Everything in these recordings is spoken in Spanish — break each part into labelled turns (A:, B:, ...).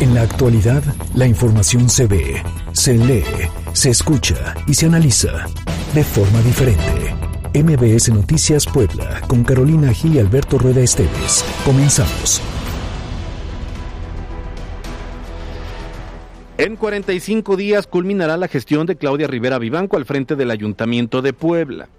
A: En la actualidad, la información se ve, se lee, se escucha y se analiza de forma diferente. MBS Noticias Puebla, con Carolina Gil y Alberto Rueda Esteves. Comenzamos.
B: En 45 días culminará la gestión de Claudia Rivera Vivanco al frente del Ayuntamiento de Puebla.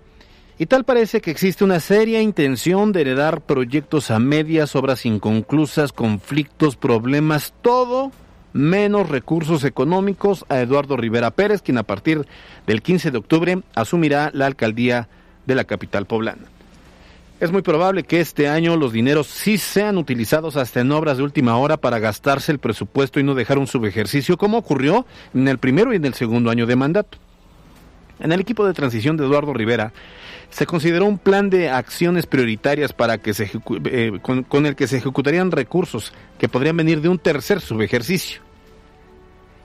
B: Y tal parece que existe una seria intención de heredar proyectos a medias, obras inconclusas, conflictos, problemas, todo menos recursos económicos a Eduardo Rivera Pérez, quien a partir del 15 de octubre asumirá la alcaldía de la capital poblana. Es muy probable que este año los dineros sí sean utilizados hasta en obras de última hora para gastarse el presupuesto y no dejar un subejercicio como ocurrió en el primero y en el segundo año de mandato. En el equipo de transición de Eduardo Rivera se consideró un plan de acciones prioritarias para que eh, con, el que se ejecutarían recursos que podrían venir de un tercer subejercicio.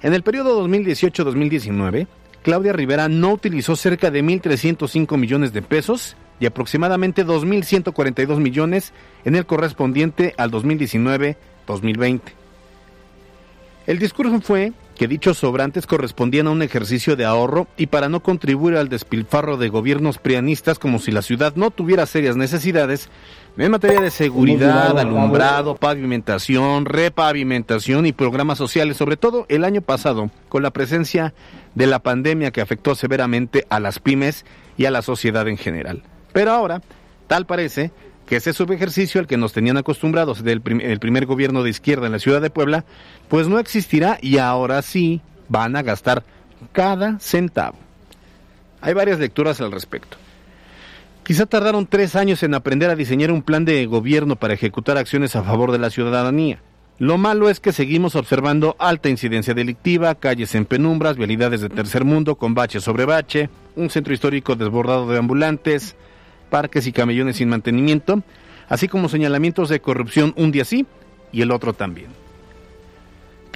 B: En el periodo 2018-2019, Claudia Rivera no utilizó cerca de 1.305 millones de pesos y aproximadamente 2.142 millones en el correspondiente al 2019-2020. El discurso fue que dichos sobrantes correspondían a un ejercicio de ahorro y para no contribuir al despilfarro de gobiernos prianistas como si la ciudad no tuviera serias necesidades en materia de seguridad, alumbrado, pavimentación, repavimentación y programas sociales, sobre todo el año pasado, con la presencia de la pandemia que afectó severamente a las pymes y a la sociedad en general. Pero ahora, tal parece que ese subejercicio al que nos tenían acostumbrados del el primer gobierno de izquierda en la ciudad de Puebla, pues no existirá y ahora sí van a gastar cada centavo. Hay varias lecturas al respecto. Quizá tardaron tres años en aprender a diseñar un plan de gobierno para ejecutar acciones a favor de la ciudadanía. Lo malo es que seguimos observando alta incidencia delictiva, calles en penumbras, vialidades de tercer mundo con bache sobre bache, un centro histórico desbordado de ambulantes, parques y camellones sin mantenimiento, así como señalamientos de corrupción un día sí y el otro también.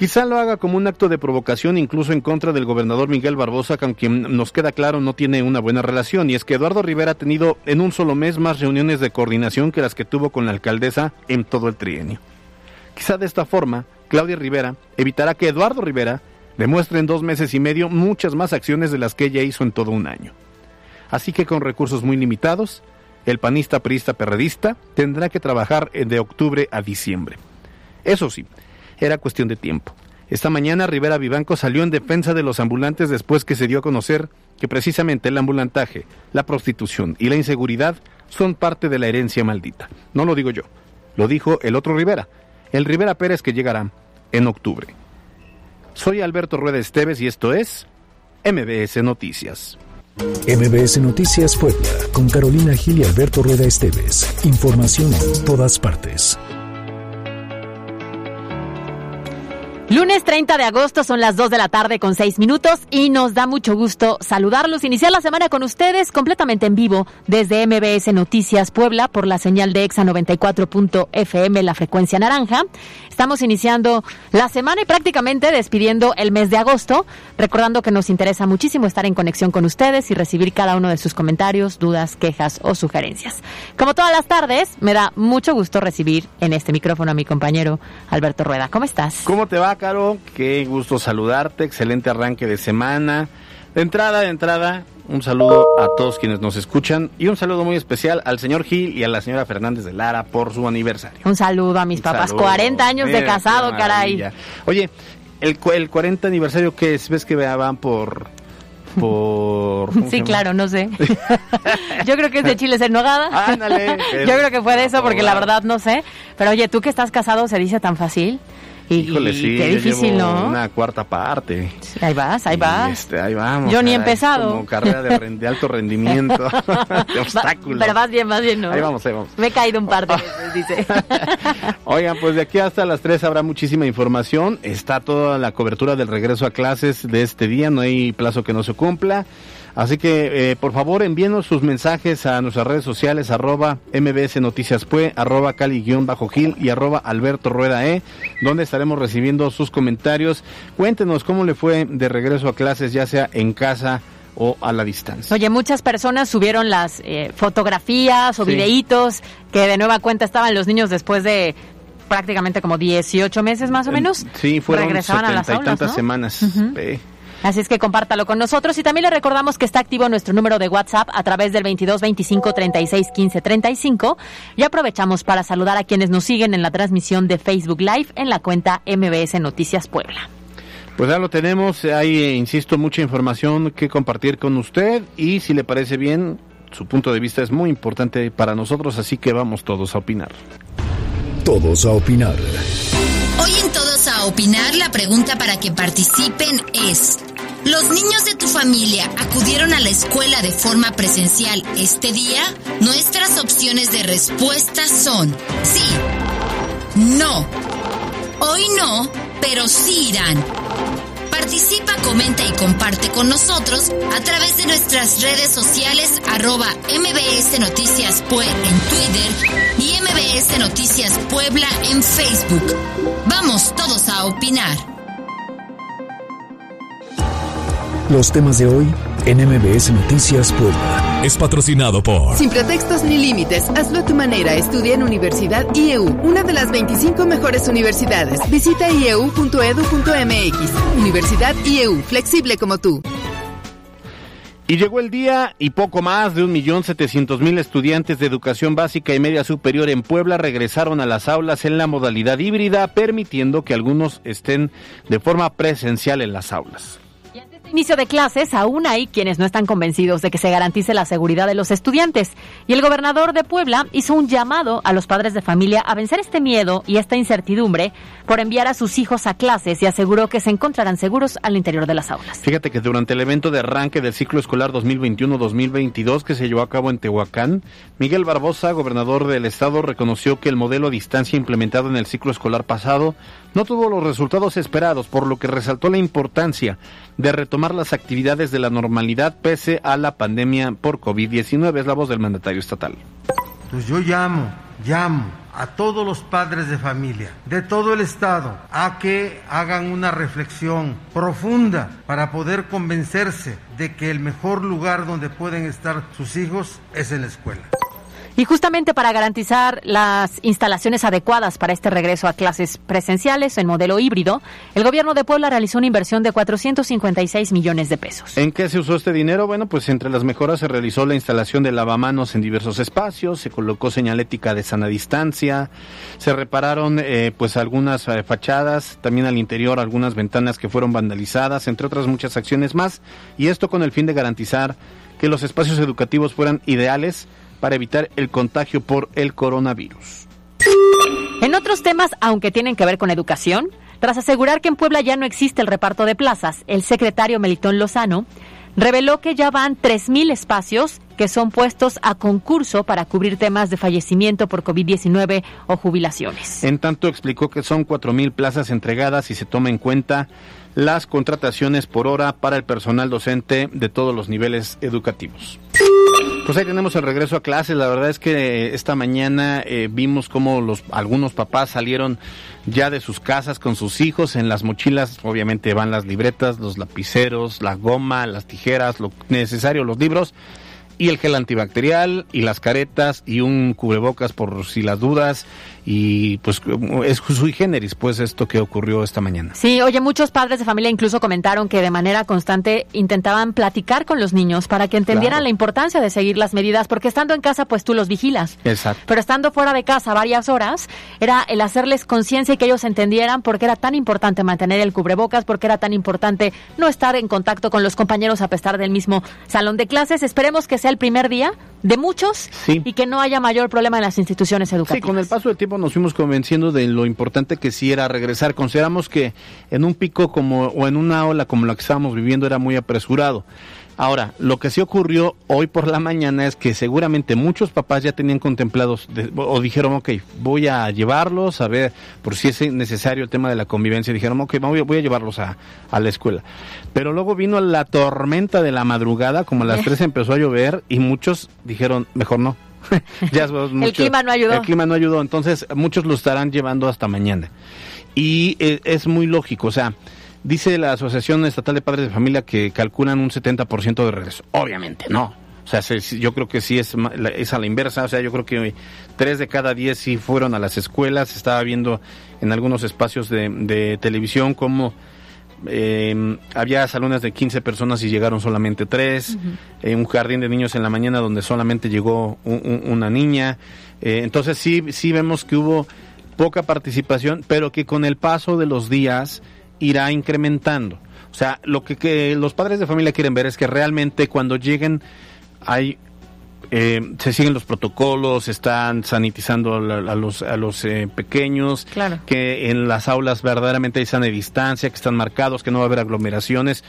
B: Quizá lo haga como un acto de provocación incluso en contra del gobernador Miguel Barbosa, con quien nos queda claro no tiene una buena relación, y es que Eduardo Rivera ha tenido en un solo mes más reuniones de coordinación que las que tuvo con la alcaldesa en todo el trienio. Quizá de esta forma, Claudia Rivera evitará que Eduardo Rivera demuestre en dos meses y medio muchas más acciones de las que ella hizo en todo un año. Así que con recursos muy limitados, el panista perista perredista tendrá que trabajar de octubre a diciembre. Eso sí, era cuestión de tiempo. Esta mañana Rivera Vivanco salió en defensa de los ambulantes después que se dio a conocer que precisamente el ambulantaje, la prostitución y la inseguridad son parte de la herencia maldita. No lo digo yo, lo dijo el otro Rivera, el Rivera Pérez que llegará en octubre. Soy Alberto Rueda Esteves y esto es MBS Noticias.
A: MBS Noticias Puebla, con Carolina Gil y Alberto Rueda Esteves. Información en todas partes.
C: Lunes 30 de agosto son las 2 de la tarde con 6 minutos y nos da mucho gusto saludarlos, iniciar la semana con ustedes completamente en vivo desde MBS Noticias Puebla por la señal de EXA 94.fm, la frecuencia naranja. Estamos iniciando la semana y prácticamente despidiendo el mes de agosto, recordando que nos interesa muchísimo estar en conexión con ustedes y recibir cada uno de sus comentarios, dudas, quejas o sugerencias. Como todas las tardes, me da mucho gusto recibir en este micrófono a mi compañero Alberto Rueda. ¿Cómo estás?
B: ¿Cómo te va? Caro, qué gusto saludarte, excelente arranque de semana. De entrada, de entrada, un saludo a todos quienes nos escuchan y un saludo muy especial al señor Gil y a la señora Fernández de Lara por su aniversario.
C: Un saludo a mis papás, 40 años de casado, caray.
B: Oye, el, el 40 aniversario, ¿qué es? ¿Ves que van por por...
C: Sí, claro, no sé. Yo creo que es de chiles en nogada. Ándale. Yo creo que fue de eso porque la verdad no sé. Pero oye, tú que estás casado se dice tan fácil.
B: Híjole, sí. Qué difícil, ¿no? Una cuarta parte.
C: ahí vas, ahí vas.
B: Este, ahí vamos.
C: Yo ni he empezado.
B: Como carrera de, alto rendimiento, de obstáculos.
C: Pero más bien, más bien, ¿no?
B: Ahí vamos, ahí vamos.
C: Me he caído un par de veces, dice.
B: Oigan, pues de aquí hasta las 3 habrá muchísima información. Está toda la cobertura del regreso a clases de este día. No hay plazo que no se cumpla. Así que, eh, por favor, envíenos sus mensajes a nuestras redes sociales, arroba mbs noticias pue, arroba cali-gil y arroba alberto rueda e, donde estaremos recibiendo sus comentarios. Cuéntenos cómo le fue de regreso a clases, ya sea en casa o a la distancia.
C: Oye, muchas personas subieron las eh, fotografías o videitos que de nueva cuenta estaban los niños después de prácticamente como 18 meses más o menos.
B: Sí, fueron regresaban a las aulas, y tantas semanas.
C: Así es que compártalo con nosotros y también le recordamos que está activo nuestro número de WhatsApp a través del 22 25 36 15 35 y aprovechamos para saludar a quienes nos siguen en la transmisión de Facebook Live en la cuenta MBS Noticias Puebla.
B: Pues ya lo tenemos, hay, insisto, mucha información que compartir con usted y si le parece bien, su punto de vista es muy importante para nosotros, así que vamos todos a opinar.
A: Todos a opinar.
D: Opinar la pregunta para que participen es, ¿los niños de tu familia acudieron a la escuela de forma presencial este día? Nuestras opciones de respuesta son sí, no, hoy no, pero sí irán. Participa, comenta y comparte con nosotros a través de nuestras redes sociales arroba MBS Noticias Pue en Twitter y MBS Noticias Puebla en Facebook. Vamos todos a opinar.
A: Los temas de hoy en MBS Noticias Puebla.
E: Es patrocinado por...
F: Sin pretextos ni límites, hazlo a tu manera. Estudia en Universidad IEU, una de las 25 mejores universidades. Visita ieu.edu.mx. Universidad IEU, flexible como tú.
B: Y llegó el día y poco más de un millón setecientos mil estudiantes de educación básica y media superior en Puebla regresaron a las aulas en la modalidad híbrida, permitiendo que algunos estén de forma presencial en las aulas
C: inicio de clases, aún hay quienes no están convencidos de que se garantice la seguridad de los estudiantes. Y el gobernador de Puebla hizo un llamado a los padres de familia a vencer este miedo y esta incertidumbre por enviar a sus hijos a clases y aseguró que se encontrarán seguros al interior de las aulas.
B: Fíjate que durante el evento de arranque del ciclo escolar 2021-2022 que se llevó a cabo en Tehuacán, Miguel Barbosa, gobernador del estado, reconoció que el modelo a distancia implementado en el ciclo escolar pasado no tuvo los resultados esperados, por lo que resaltó la importancia de retomar las actividades de la normalidad pese a la pandemia por COVID-19. Es la voz del mandatario estatal.
G: Pues yo llamo, llamo a todos los padres de familia de todo el Estado a que hagan una reflexión profunda para poder convencerse de que el mejor lugar donde pueden estar sus hijos es en la escuela.
C: Y justamente para garantizar las instalaciones adecuadas para este regreso a clases presenciales en modelo híbrido, el gobierno de Puebla realizó una inversión de 456 millones de pesos.
B: ¿En qué se usó este dinero? Bueno, pues entre las mejoras se realizó la instalación de lavamanos en diversos espacios, se colocó señalética de sana distancia, se repararon eh, pues algunas eh, fachadas, también al interior algunas ventanas que fueron vandalizadas, entre otras muchas acciones más, y esto con el fin de garantizar que los espacios educativos fueran ideales para evitar el contagio por el coronavirus.
C: En otros temas, aunque tienen que ver con educación, tras asegurar que en Puebla ya no existe el reparto de plazas, el secretario Melitón Lozano reveló que ya van 3.000 espacios que son puestos a concurso para cubrir temas de fallecimiento por COVID-19 o jubilaciones.
B: En tanto, explicó que son 4.000 plazas entregadas y se toma en cuenta las contrataciones por hora para el personal docente de todos los niveles educativos. Pues ahí tenemos el regreso a clases. La verdad es que esta mañana eh, vimos cómo los algunos papás salieron ya de sus casas con sus hijos. En las mochilas, obviamente, van las libretas, los lapiceros, la goma, las tijeras, lo necesario, los libros y el gel antibacterial y las caretas y un cubrebocas por si las dudas y pues es sui generis pues esto que ocurrió esta mañana.
C: Sí, oye, muchos padres de familia incluso comentaron que de manera constante intentaban platicar con los niños para que entendieran la importancia de seguir las medidas porque estando en casa pues tú los vigilas.
B: Exacto.
C: Pero estando fuera de casa varias horas era el hacerles conciencia y que ellos entendieran por qué era tan importante mantener el cubrebocas, por qué era tan importante no estar en contacto con los compañeros a pesar del mismo salón de clases. Esperemos que sea el primer día de muchos y que no haya mayor problema en las instituciones educativas.
B: Sí, con el paso del tiempo nos fuimos convenciendo de lo importante que sí era regresar. Consideramos que en un pico como o en una ola como la que estábamos viviendo era muy apresurado. Ahora, lo que sí ocurrió hoy por la mañana es que seguramente muchos papás ya tenían contemplados o dijeron, ok, voy a llevarlos a ver por si es necesario el tema de la convivencia. Dijeron, ok, voy, voy a llevarlos a, la escuela. Pero luego vino la tormenta de la madrugada, como a las 3 empezó a llover y muchos dijeron, mejor no.
C: ya el clima no ayudó.
B: El clima no ayudó, entonces muchos lo estarán llevando hasta mañana. Y eh, es muy lógico, o sea, Dice la Asociación Estatal de Padres de Familia que calculan un 70% de regreso. Obviamente, no. O sea, yo creo que sí es, es a la inversa. O sea, yo creo que tres de cada diez sí fueron a las escuelas. Estaba viendo en algunos espacios de, televisión cómo eh, había salones de 15 personas y llegaron solamente tres. Eh, un jardín de niños en la mañana donde solamente llegó una niña. Eh, entonces sí, sí vemos que hubo poca participación, pero que con el paso de los días irá incrementando. O sea, lo que, los padres de familia quieren ver es que realmente cuando lleguen hay eh, se siguen los protocolos, están sanitizando a, los, a los eh, pequeños, que en las aulas verdaderamente hay sana distancia, que están marcados, que no va a haber aglomeraciones.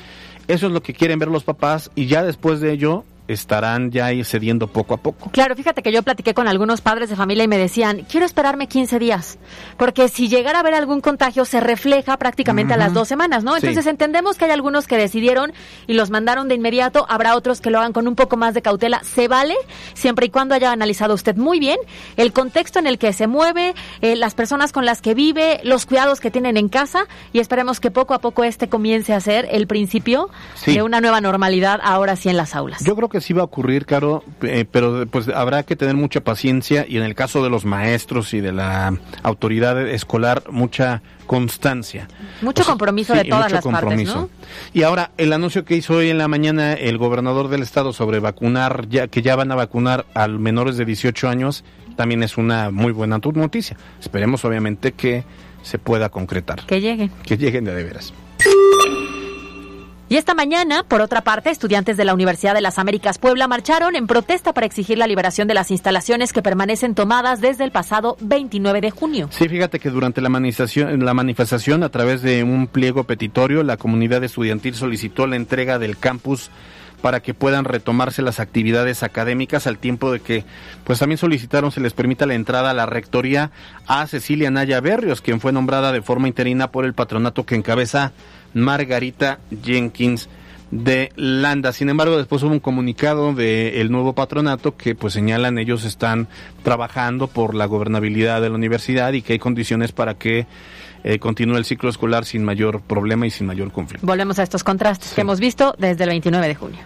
B: Eso es lo que quieren ver los papás y ya después de ello estarán ya cediendo poco a poco.
C: Claro, fíjate que yo platiqué con algunos padres de familia y me decían, quiero esperarme 15 días, porque si llegara a haber algún contagio se refleja prácticamente a las dos semanas, ¿no? Entonces entendemos que hay algunos que decidieron y los mandaron de inmediato, habrá otros que lo hagan con un poco más de cautela, se vale, siempre y cuando haya analizado usted muy bien el contexto en el que se mueve, eh, las personas con las que vive, los cuidados que tienen en casa y esperemos que poco a poco este comience a ser el principio de una nueva normalidad ahora sí en las aulas.
B: Yo creo que sí va a ocurrir, Caro, eh, pero pues habrá que tener mucha paciencia y en el caso de los maestros y de la autoridad escolar, mucha constancia.
C: Mucho compromiso de todas las partes, ¿no?
B: Y ahora, el anuncio que hizo hoy en la mañana el gobernador del estado sobre vacunar, ya que ya van a vacunar a menores de 18 años, también es una muy buena noticia. Esperemos, obviamente, que se pueda concretar.
C: Que lleguen.
B: Que lleguen de, de veras.
C: Y esta mañana, por otra parte, estudiantes de la Universidad de las Américas Puebla marcharon en protesta para exigir la liberación de las instalaciones que permanecen tomadas desde el pasado 29 de junio.
B: Sí, fíjate que durante la manifestación, la manifestación a través de un pliego petitorio, la comunidad estudiantil solicitó la entrega del campus para que puedan retomarse las actividades académicas al tiempo de que pues también solicitaron se les permita la entrada a la rectoría a Cecilia Naya Berrios, quien fue nombrada de forma interina por el patronato que encabeza Margarita Jenkins de Landa. Sin embargo, después hubo un comunicado del nuevo patronato que pues señalan ellos están trabajando por la gobernabilidad de la universidad y que hay condiciones para que eh, continúe el ciclo escolar sin mayor problema y sin mayor conflicto.
C: Volvemos a estos contrastes que hemos visto desde el 29 de junio.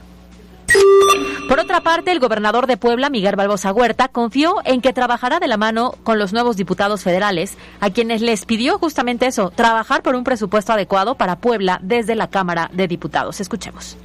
C: Por otra parte, el gobernador de Puebla, Miguel Barbosa Huerta, confió en que trabajará de la mano con los nuevos diputados federales, a quienes les pidió justamente eso, trabajar por un presupuesto adecuado para Puebla desde la Cámara de Diputados. Escuchemos.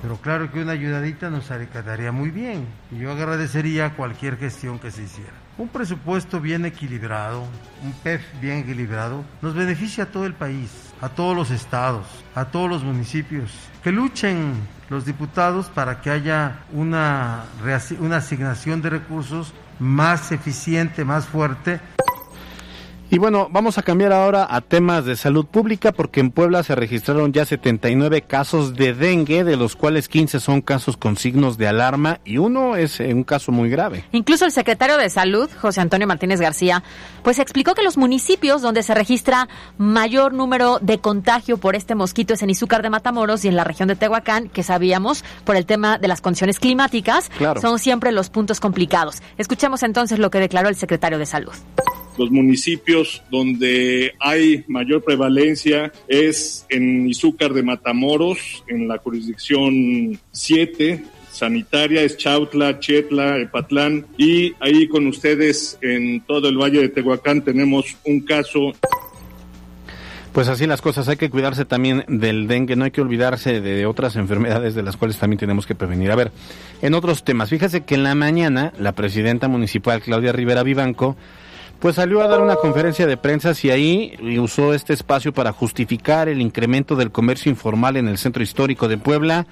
G: Pero claro que una ayudadita nos quedaría muy bien y yo agradecería cualquier gestión que se hiciera. Un presupuesto bien equilibrado, un PEF bien equilibrado, nos beneficia a todo el país, a todos los estados, a todos los municipios. Que luchen los diputados para que haya una, una asignación de recursos más eficiente, más fuerte
B: y bueno, vamos a cambiar ahora a temas de salud pública porque en Puebla se registraron ya 79 casos de dengue, de los cuales 15 son casos con signos de alarma y uno es eh, un caso muy grave.
C: Incluso el secretario de Salud, José Antonio Martínez García, pues explicó que los municipios donde se registra mayor número de contagio por este mosquito es en Izúcar de Matamoros y en la región de Tehuacán, que sabíamos por el tema de las condiciones climáticas, son siempre los puntos complicados. Escuchemos entonces lo que declaró el secretario de Salud
E: los municipios donde hay mayor prevalencia es en Izúcar de Matamoros, en la jurisdicción 7, sanitaria es Chautla, Chetla, Epatlán y ahí con ustedes en todo el Valle de Tehuacán tenemos un caso.
B: Pues así las cosas, hay que cuidarse también del dengue, no hay que olvidarse de otras enfermedades de las cuales también tenemos que prevenir. A ver, en otros temas, fíjese que en la mañana la presidenta municipal Claudia Rivera Vivanco pues salió a dar una conferencia de prensa y ahí usó este espacio para justificar el incremento del comercio informal en el centro histórico de Puebla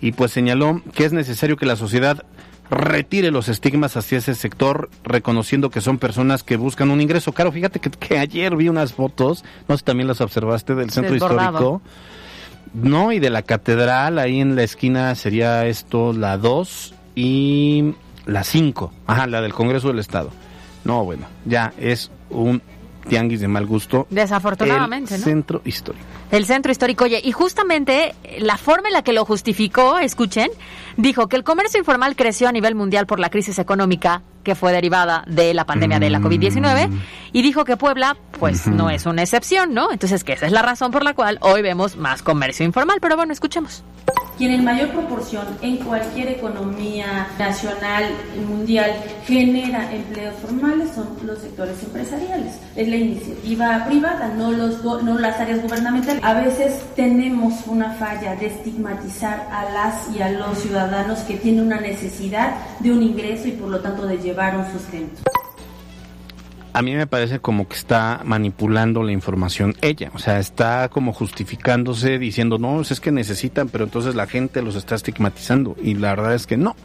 B: y pues señaló que es necesario que la sociedad retire los estigmas hacia ese sector, reconociendo que son personas que buscan un ingreso. Claro, fíjate que, ayer vi unas fotos, no sé si también las observaste, del centro histórico. No, y de la catedral, ahí en la esquina sería esto la 2 y la 5, ajá, la del Congreso del Estado. No, bueno, ya es un tianguis de mal gusto.
C: Desafortunadamente,
B: el Centro histórico.
C: El centro histórico. Oye, y justamente la forma en la que lo justificó, escuchen, dijo que el comercio informal creció a nivel mundial por la crisis económica que fue derivada de la pandemia de la COVID-19 mm. y dijo que Puebla, pues no es una excepción, ¿no? Entonces, que esa es la razón por la cual hoy vemos más comercio informal. Pero bueno, escuchemos.
H: Quien en mayor proporción en cualquier economía nacional mundial genera empleos formales son los sectores empresariales. Es la iniciativa privada, no, los, no las áreas gubernamentales. A veces tenemos una falla de estigmatizar a las y a los ciudadanos que tienen una necesidad de un ingreso y por lo tanto de llevar un sustento
B: a mí me parece como que está manipulando la información ella, o sea, está como justificándose diciendo, no, es que necesitan, pero entonces la gente los está estigmatizando y la verdad es que no,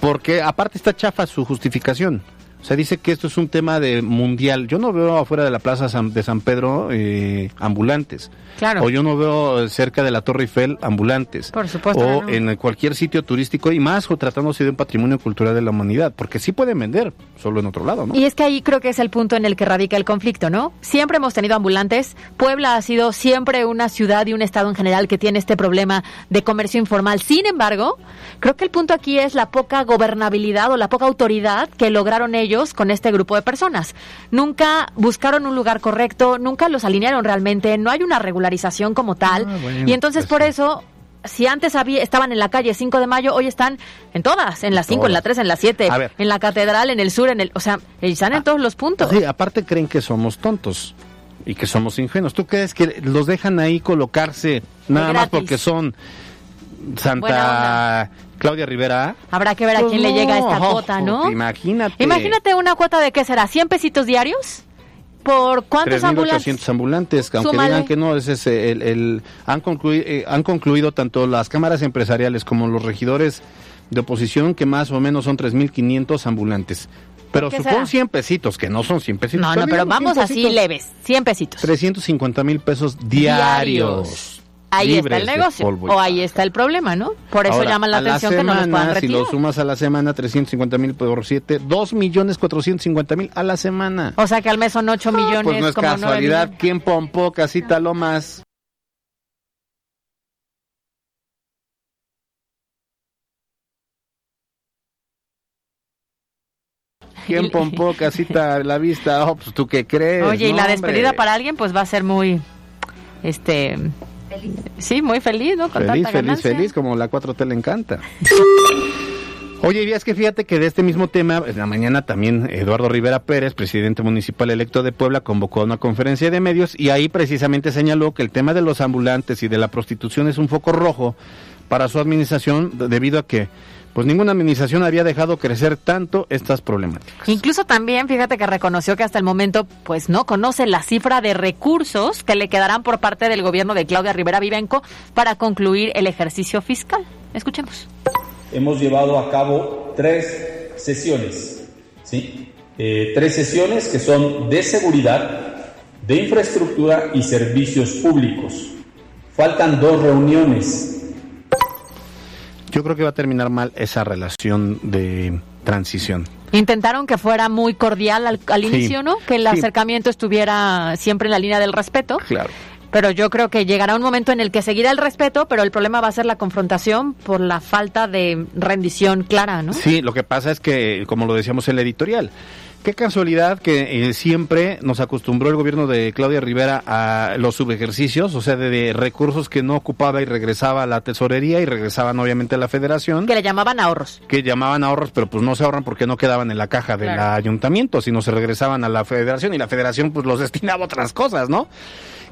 B: porque aparte está chafa su justificación. O sea, dice que esto es un tema de mundial. Yo no veo afuera de la plaza de San Pedro eh, ambulantes.
C: Claro.
B: O yo no veo cerca de la Torre Eiffel ambulantes.
C: Por supuesto.
B: O en cualquier sitio turístico y más o tratándose de un patrimonio cultural de la humanidad. Porque sí pueden vender, solo en otro lado, ¿no?
C: Y es que ahí creo que es el punto en el que radica el conflicto, ¿no? Siempre hemos tenido ambulantes. Puebla ha sido siempre una ciudad y un estado en general que tiene este problema de comercio informal. Sin embargo, creo que el punto aquí es la poca gobernabilidad o la poca autoridad que lograron ellos con este grupo de personas. Nunca buscaron un lugar correcto, nunca los alinearon realmente, no hay una regularización como tal. Ah, y entonces pues por eso si antes había, estaban en la calle 5 de mayo, hoy están en todas, en la 5, en la 3, en la 7, en la catedral, en el sur, en el, o sea, están en ah, todos los puntos.
B: Sí, aparte creen que somos tontos y que somos ingenuos. ¿Tú crees que los dejan ahí colocarse nada más porque son Santa Claudia Rivera.
C: Habrá que ver a quién le llega esta cuota, ¿no?
B: Imagínate.
C: Imagínate una cuota de qué será, 100 pesitos diarios. ¿Por cuántos ambulantes?
B: ambulantes, aunque digan que no, es ese, el, han, concluido, eh, han concluido tanto las cámaras empresariales como los regidores de oposición que más o menos son 3.500 ambulantes. Pero supongo 100 pesitos, que no son 100 pesitos.
C: No, no, pero vamos así leves, 100 pesitos.
B: 350 mil pesos diarios
C: ahí está el negocio o ahí está el problema, ¿no? Por eso llama la atención que no los puedan retirar.
B: Si lo sumas a la semana, 350 mil por 7, 2 millones 450 mil a la semana.
C: O sea que al mes son 8 millones.
B: pues no es casualidad, ¿quién pompó casita lo más? ¿Quién pompó casita a la vista? Oh, pues tú qué crees.
C: Oye, y la despedida para alguien pues va a ser muy este Sí, muy feliz, ¿no?
B: feliz, feliz, feliz, como la 4T le encanta. Oye, y es que fíjate que de este mismo tema, en la mañana también Eduardo Rivera Pérez, presidente municipal electo de Puebla, convocó a una conferencia de medios y ahí precisamente señaló que el tema de los ambulantes y de la prostitución es un foco rojo para su administración debido a que pues ninguna administración había dejado crecer tanto estas problemáticas.
C: Incluso también, fíjate que reconoció que hasta el momento, pues no conoce la cifra de recursos que le quedarán por parte del gobierno de Claudia Rivera Vivenco para concluir el ejercicio fiscal. Escuchemos.
I: Hemos llevado a cabo tres sesiones, ¿sí? Eh, tres sesiones que son de seguridad, de infraestructura y servicios públicos. Faltan dos reuniones
B: yo creo que va a terminar mal esa relación de transición.
C: Intentaron que fuera muy cordial al, inicio, ¿no? Que el acercamiento estuviera siempre en la línea del respeto.
B: Claro.
C: Pero yo creo que llegará un momento en el que seguirá el respeto, pero el problema va a ser la confrontación por la falta de rendición clara, ¿no?
B: Sí, lo que pasa es que, como lo decíamos en la editorial, Qué casualidad que eh, siempre nos acostumbró el gobierno de Claudia Rivera a los subejercicios, o sea, de, recursos que no ocupaba y regresaba a la tesorería y regresaban obviamente a la federación.
C: Que le llamaban ahorros.
B: Que llamaban ahorros, pero pues no se ahorran porque no quedaban en la caja del ayuntamiento, sino se regresaban a la federación y la federación pues los destinaba a otras cosas, ¿no?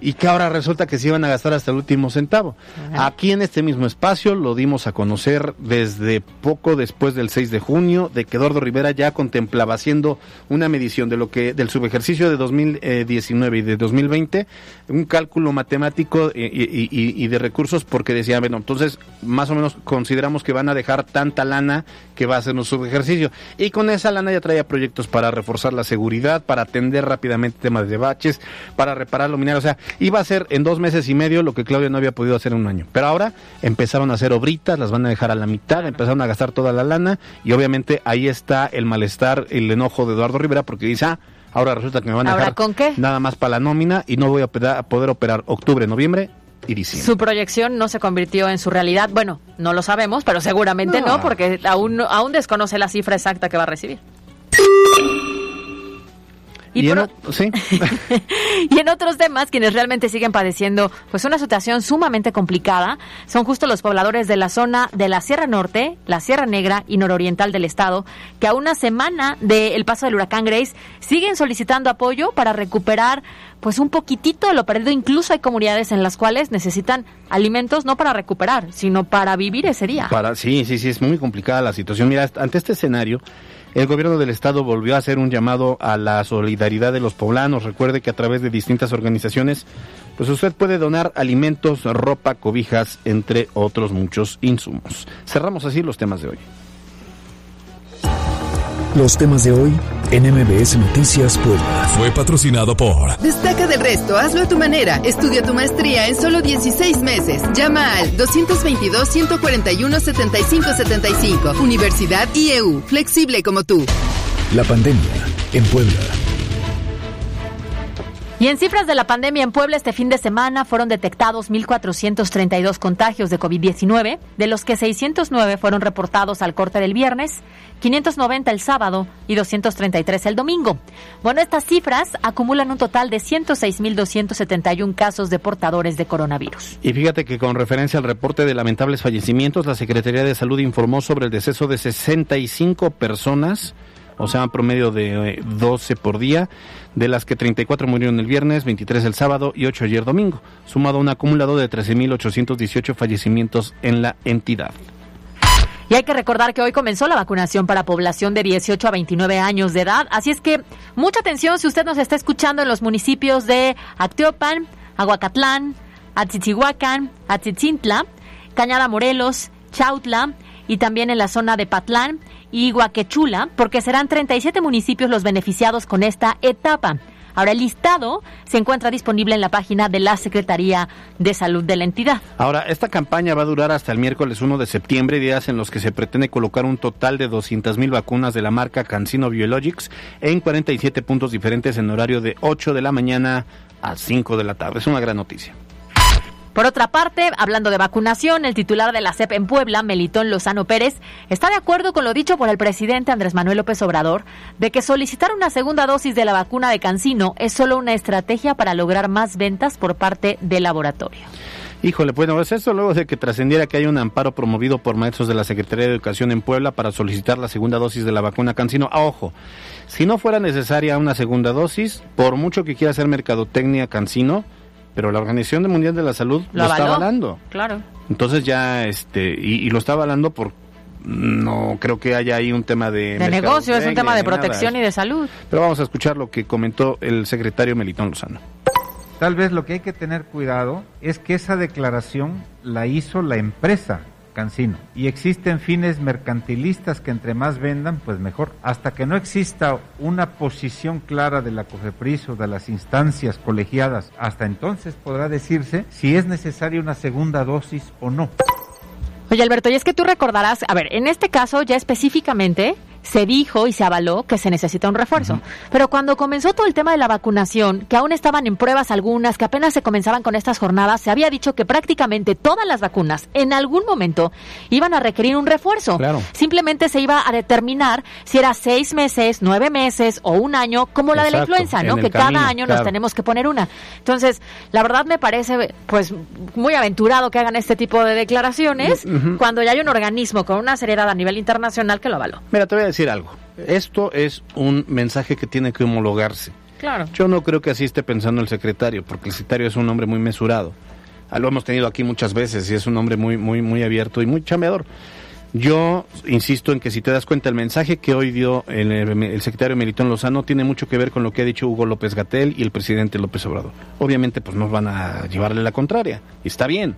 B: Y que ahora resulta que se iban a gastar hasta el último centavo. Aquí en este mismo espacio lo dimos a conocer desde poco después del 6 de junio, de que Eduardo Rivera ya contemplaba haciendo una medición de lo que del subejercicio de 2019 y de 2020, un cálculo matemático y, de recursos porque decía, bueno, entonces más o menos consideramos que van a dejar tanta lana que va a ser un subejercicio y con esa lana ya traía proyectos para reforzar la seguridad, para atender rápidamente temas de baches, para reparar luminarias, o sea, Iba a ser en dos meses y medio lo que Claudia no había podido hacer en un año. Pero ahora empezaron a hacer obritas, las van a dejar a la mitad, empezaron a gastar toda la lana y obviamente ahí está el malestar, el enojo de Eduardo Rivera porque dice, ah, ahora resulta que me van a dejar
C: con qué?
B: nada más para la nómina y no voy a poder operar octubre, noviembre y diciembre.
C: Su proyección no se convirtió en su realidad. Bueno, no lo sabemos, pero seguramente no, porque aún, aún desconoce la cifra exacta que va a recibir. Y, en, y en otros temas, quienes realmente siguen padeciendo pues una situación sumamente complicada son justo los pobladores de la zona de la Sierra Norte, la Sierra Negra y nororiental del estado, que a una semana del paso del huracán Grace siguen solicitando apoyo para recuperar pues un poquitito de lo perdido. Incluso hay comunidades en las cuales necesitan alimentos no para recuperar, sino para vivir ese día.
B: Para, sí, sí, sí, es muy complicada la situación. Mira, ante este escenario, el gobierno del estado volvió a hacer un llamado a la solidaridad de los poblanos. Recuerde que a través de distintas organizaciones, pues usted puede donar alimentos, ropa, cobijas, entre otros muchos insumos. Cerramos así los temas de hoy.
A: Los temas de hoy en MBS Noticias Puebla.
J: Fue patrocinado por.
F: Destaca del resto, hazlo a tu manera. Estudia tu maestría en solo 16 meses. Llama al 222-141-7575. Universidad IEU. Flexible como tú.
A: La pandemia en Puebla.
C: Y en cifras de la pandemia en Puebla este fin de semana fueron detectados 1.432 contagios de COVID-19, de los que 609 fueron reportados al corte del viernes, 590 el sábado y 233 el domingo. Bueno, estas cifras acumulan un total de 106.271 casos de portadores de coronavirus.
B: Y fíjate que con referencia al reporte de lamentables fallecimientos, la Secretaría de Salud informó sobre el deceso de 65 personas o sea, promedio de 12 eh, por día, de las que 34 murieron el viernes, 23 el sábado y 8 ayer domingo, sumado a un acumulado de 13.818 fallecimientos en la entidad.
C: Y hay que recordar que hoy comenzó la vacunación para población de 18 a 29 años de edad, así es que mucha atención si usted nos está escuchando en los municipios de Acteopan, Aguacatlán, Atzichihuacán, Atzitzintla, Cañada Morelos, Chautla y también en la zona de Patlán y porque serán 37 municipios los beneficiados con esta etapa. Ahora, el listado se encuentra disponible en la página de la Secretaría de Salud de la entidad.
B: Ahora, esta campaña va a durar hasta el miércoles 1 de septiembre, días en los que se pretende colocar un total de 200.000 vacunas de la marca Cancino Biologics en 47 puntos diferentes en horario de 8 de la mañana a 5 de la tarde. Es una gran noticia.
C: Por otra parte, hablando de vacunación, el titular de la CEP en Puebla, Melitón Lozano Pérez, está de acuerdo con lo dicho por el presidente Andrés Manuel López Obrador de que solicitar una segunda dosis de la vacuna de Cancino es solo una estrategia para lograr más ventas por parte del laboratorio.
B: Híjole, bueno, es eso luego de que trascendiera que hay un amparo promovido por maestros de la Secretaría de Educación en Puebla para solicitar la segunda dosis de la vacuna Cancino. Ah, ojo, si no fuera necesaria una segunda dosis, por mucho que quiera hacer mercadotecnia Cancino, pero la Organización Mundial de la Salud lo, está avalando.
C: Claro.
B: Entonces ya, este, y, lo está avalando por, no creo que haya ahí un tema de...
C: De negocio, es un tema de protección y de salud.
B: Pero vamos a escuchar lo que comentó el secretario Melitón Lozano.
K: Tal vez lo que hay que tener cuidado es que esa declaración la hizo la empresa Cancino. Y existen fines mercantilistas que entre más vendan, pues mejor. Hasta que no exista una posición clara de la COFEPRIS o de las instancias colegiadas, hasta entonces podrá decirse si es necesaria una segunda dosis o no.
C: Oye Alberto, y es que tú recordarás, a ver, en este caso ya específicamente se dijo y se avaló que se necesita un refuerzo. Pero cuando comenzó todo el tema de la vacunación, que aún estaban en pruebas algunas, que apenas se comenzaban con estas jornadas, se había dicho que prácticamente todas las vacunas en algún momento iban a requerir un refuerzo. Simplemente se iba a determinar si era seis meses, nueve meses o un año, como la de la influenza, ¿no? Que cada año nos tenemos que poner una. Entonces, la verdad me parece, pues, muy aventurado que hagan este tipo de declaraciones cuando ya hay un organismo con una seriedad a nivel internacional que lo avaló.
B: Mira, te voy a decir algo. Esto es un mensaje que tiene que homologarse.
C: Claro.
B: Yo no creo que así esté pensando el secretario, porque el secretario es un hombre muy mesurado. Ah, lo hemos tenido aquí muchas veces y es un hombre muy, muy, muy abierto y muy chameador. Yo insisto en que si te das cuenta, el mensaje que hoy dio el, el, secretario Melitón Lozano tiene mucho que ver con lo que ha dicho Hugo López Gatel y el presidente López Obrador. Obviamente, pues no van a llevarle la contraria, y está bien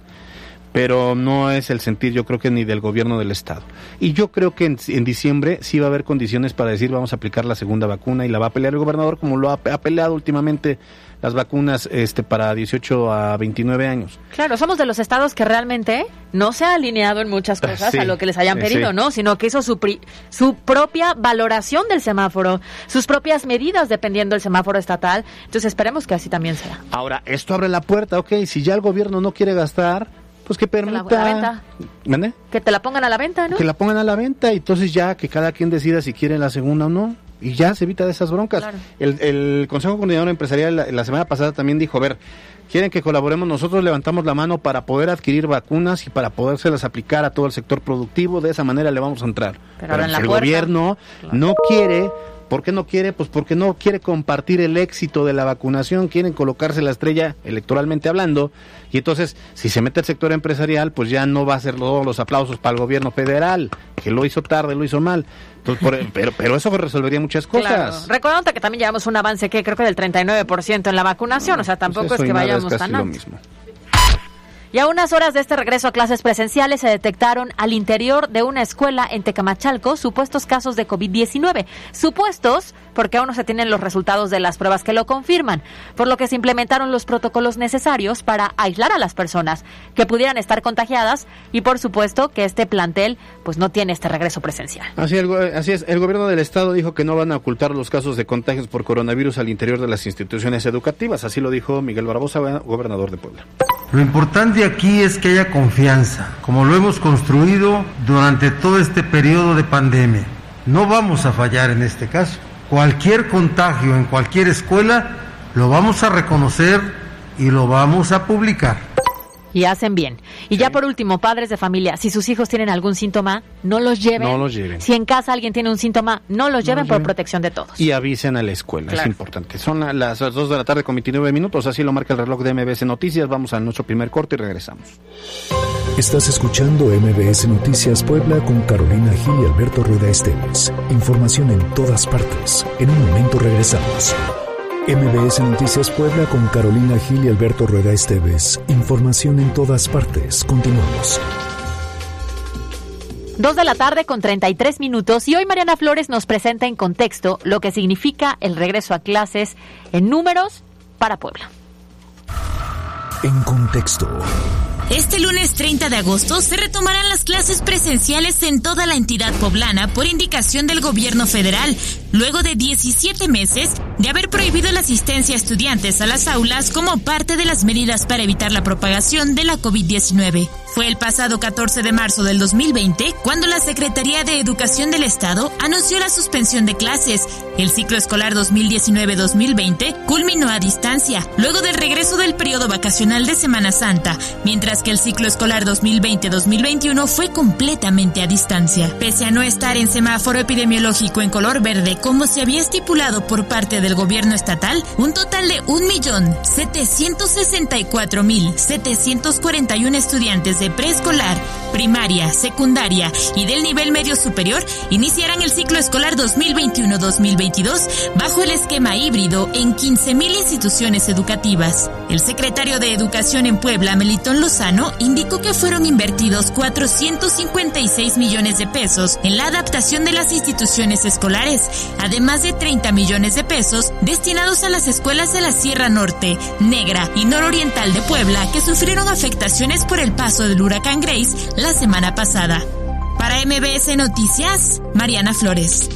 B: pero no es el sentir yo creo que ni del gobierno del estado. Y yo creo que en, diciembre sí va a haber condiciones para decir vamos a aplicar la segunda vacuna y la va a pelear el gobernador como lo ha, peleado últimamente las vacunas este para 18 a 29 años.
C: Claro, somos de los estados que realmente no se ha alineado en muchas cosas a lo que les hayan pedido, ¿no? Sino que hizo su, su propia valoración del semáforo, sus propias medidas dependiendo del semáforo estatal. Entonces esperemos que así también sea.
B: Ahora, esto abre la puerta, ok, si ya el gobierno no quiere gastar, pues que permita... Que, la,
C: que te la pongan a la venta, ¿no?
B: Que la pongan a la venta y entonces ya que cada quien decida si quiere la segunda o no. y ya se evita de esas broncas. El, el, Consejo Coordinador Empresarial la, la, semana pasada también dijo, a ver, quieren que colaboremos, nosotros levantamos la mano para poder adquirir vacunas y para podérselas aplicar a todo el sector productivo, de esa manera le vamos a entrar.
C: Pero, Pero
B: el gobierno no quiere ¿Por qué no quiere? Pues porque no quiere compartir el éxito de la vacunación, quieren colocarse la estrella electoralmente hablando, y entonces si se mete el sector empresarial, pues ya no va a ser todos los aplausos para el gobierno federal, que lo hizo tarde, lo hizo mal. pero, pero eso resolvería muchas cosas.
C: Claro. que también llevamos un avance que creo que del 39% en la vacunación, o sea, tampoco pues es que vayamos tan alto. mismo. Y a unas horas de este regreso a clases presenciales se detectaron al interior de una escuela en Tecamachalco supuestos casos de COVID-19. Supuestos porque aún no se tienen los resultados de las pruebas que lo confirman, por lo que se implementaron los protocolos necesarios para aislar a las personas que pudieran estar contagiadas y por supuesto que este plantel pues no tiene este regreso presencial.
B: Así, así es, el gobierno del estado dijo que no van a ocultar los casos de contagios por coronavirus al interior de las instituciones educativas, así lo dijo Miguel Barbosa, gobernador de Puebla.
G: Lo importante aquí es que haya confianza, como lo hemos construido durante todo este periodo de pandemia. No vamos a fallar en este caso cualquier contagio en cualquier escuela, lo vamos a reconocer y lo vamos a publicar.
C: Y hacen bien. Y ya por último, padres de familia, si sus hijos tienen algún síntoma, no los lleven.
B: No los lleven.
C: Si en casa alguien tiene un síntoma, no los lleven por protección de todos.
B: Y avisen a la escuela, es importante. Son las 2 de la tarde con 29 minutos, así lo marca el reloj de MBS Noticias. Vamos a nuestro primer corte y regresamos.
A: Estás escuchando MBS Noticias Puebla con Carolina Gil y Alberto Rueda Esteves. Información en todas partes. En un momento regresamos. MBS Noticias Puebla con Carolina Gil y Alberto Rueda Esteves. Información en todas partes. Continuamos.
C: Dos de la tarde con 33 minutos y hoy Mariana Flores nos presenta en contexto lo que significa el regreso a clases en números para Puebla.
A: En contexto.
D: Este lunes 30 de agosto se retomarán las clases presenciales en toda la entidad poblana por indicación del gobierno federal, luego de 17 meses de haber prohibido la asistencia a estudiantes a las aulas como parte de las medidas para evitar la propagación de la COVID-19. Fue el pasado 14 de marzo del 2020 cuando la Secretaría de Educación del Estado anunció la suspensión de clases. El ciclo escolar 2019-2020 culminó a distancia, luego del regreso del periodo vacacional de Semana Santa, mientras que el ciclo escolar 2020-2021 fue completamente a distancia. Pese a no estar en semáforo epidemiológico en color verde como se había estipulado por parte del gobierno estatal, un total de 1.764.741 estudiantes de preescolar, primaria, secundaria y del nivel medio superior iniciarán el ciclo escolar 2021-2022 bajo el esquema híbrido en 15.000 instituciones educativas. El secretario de Educación en Puebla, Melitón Lozano, indicó que fueron invertidos 456 millones de pesos en la adaptación de las instituciones escolares, además de 30 millones de pesos destinados a las escuelas de la Sierra Norte, Negra y Nororiental de Puebla que sufrieron afectaciones por el paso del huracán Grace la semana pasada. Para MBS Noticias, Mariana Flores.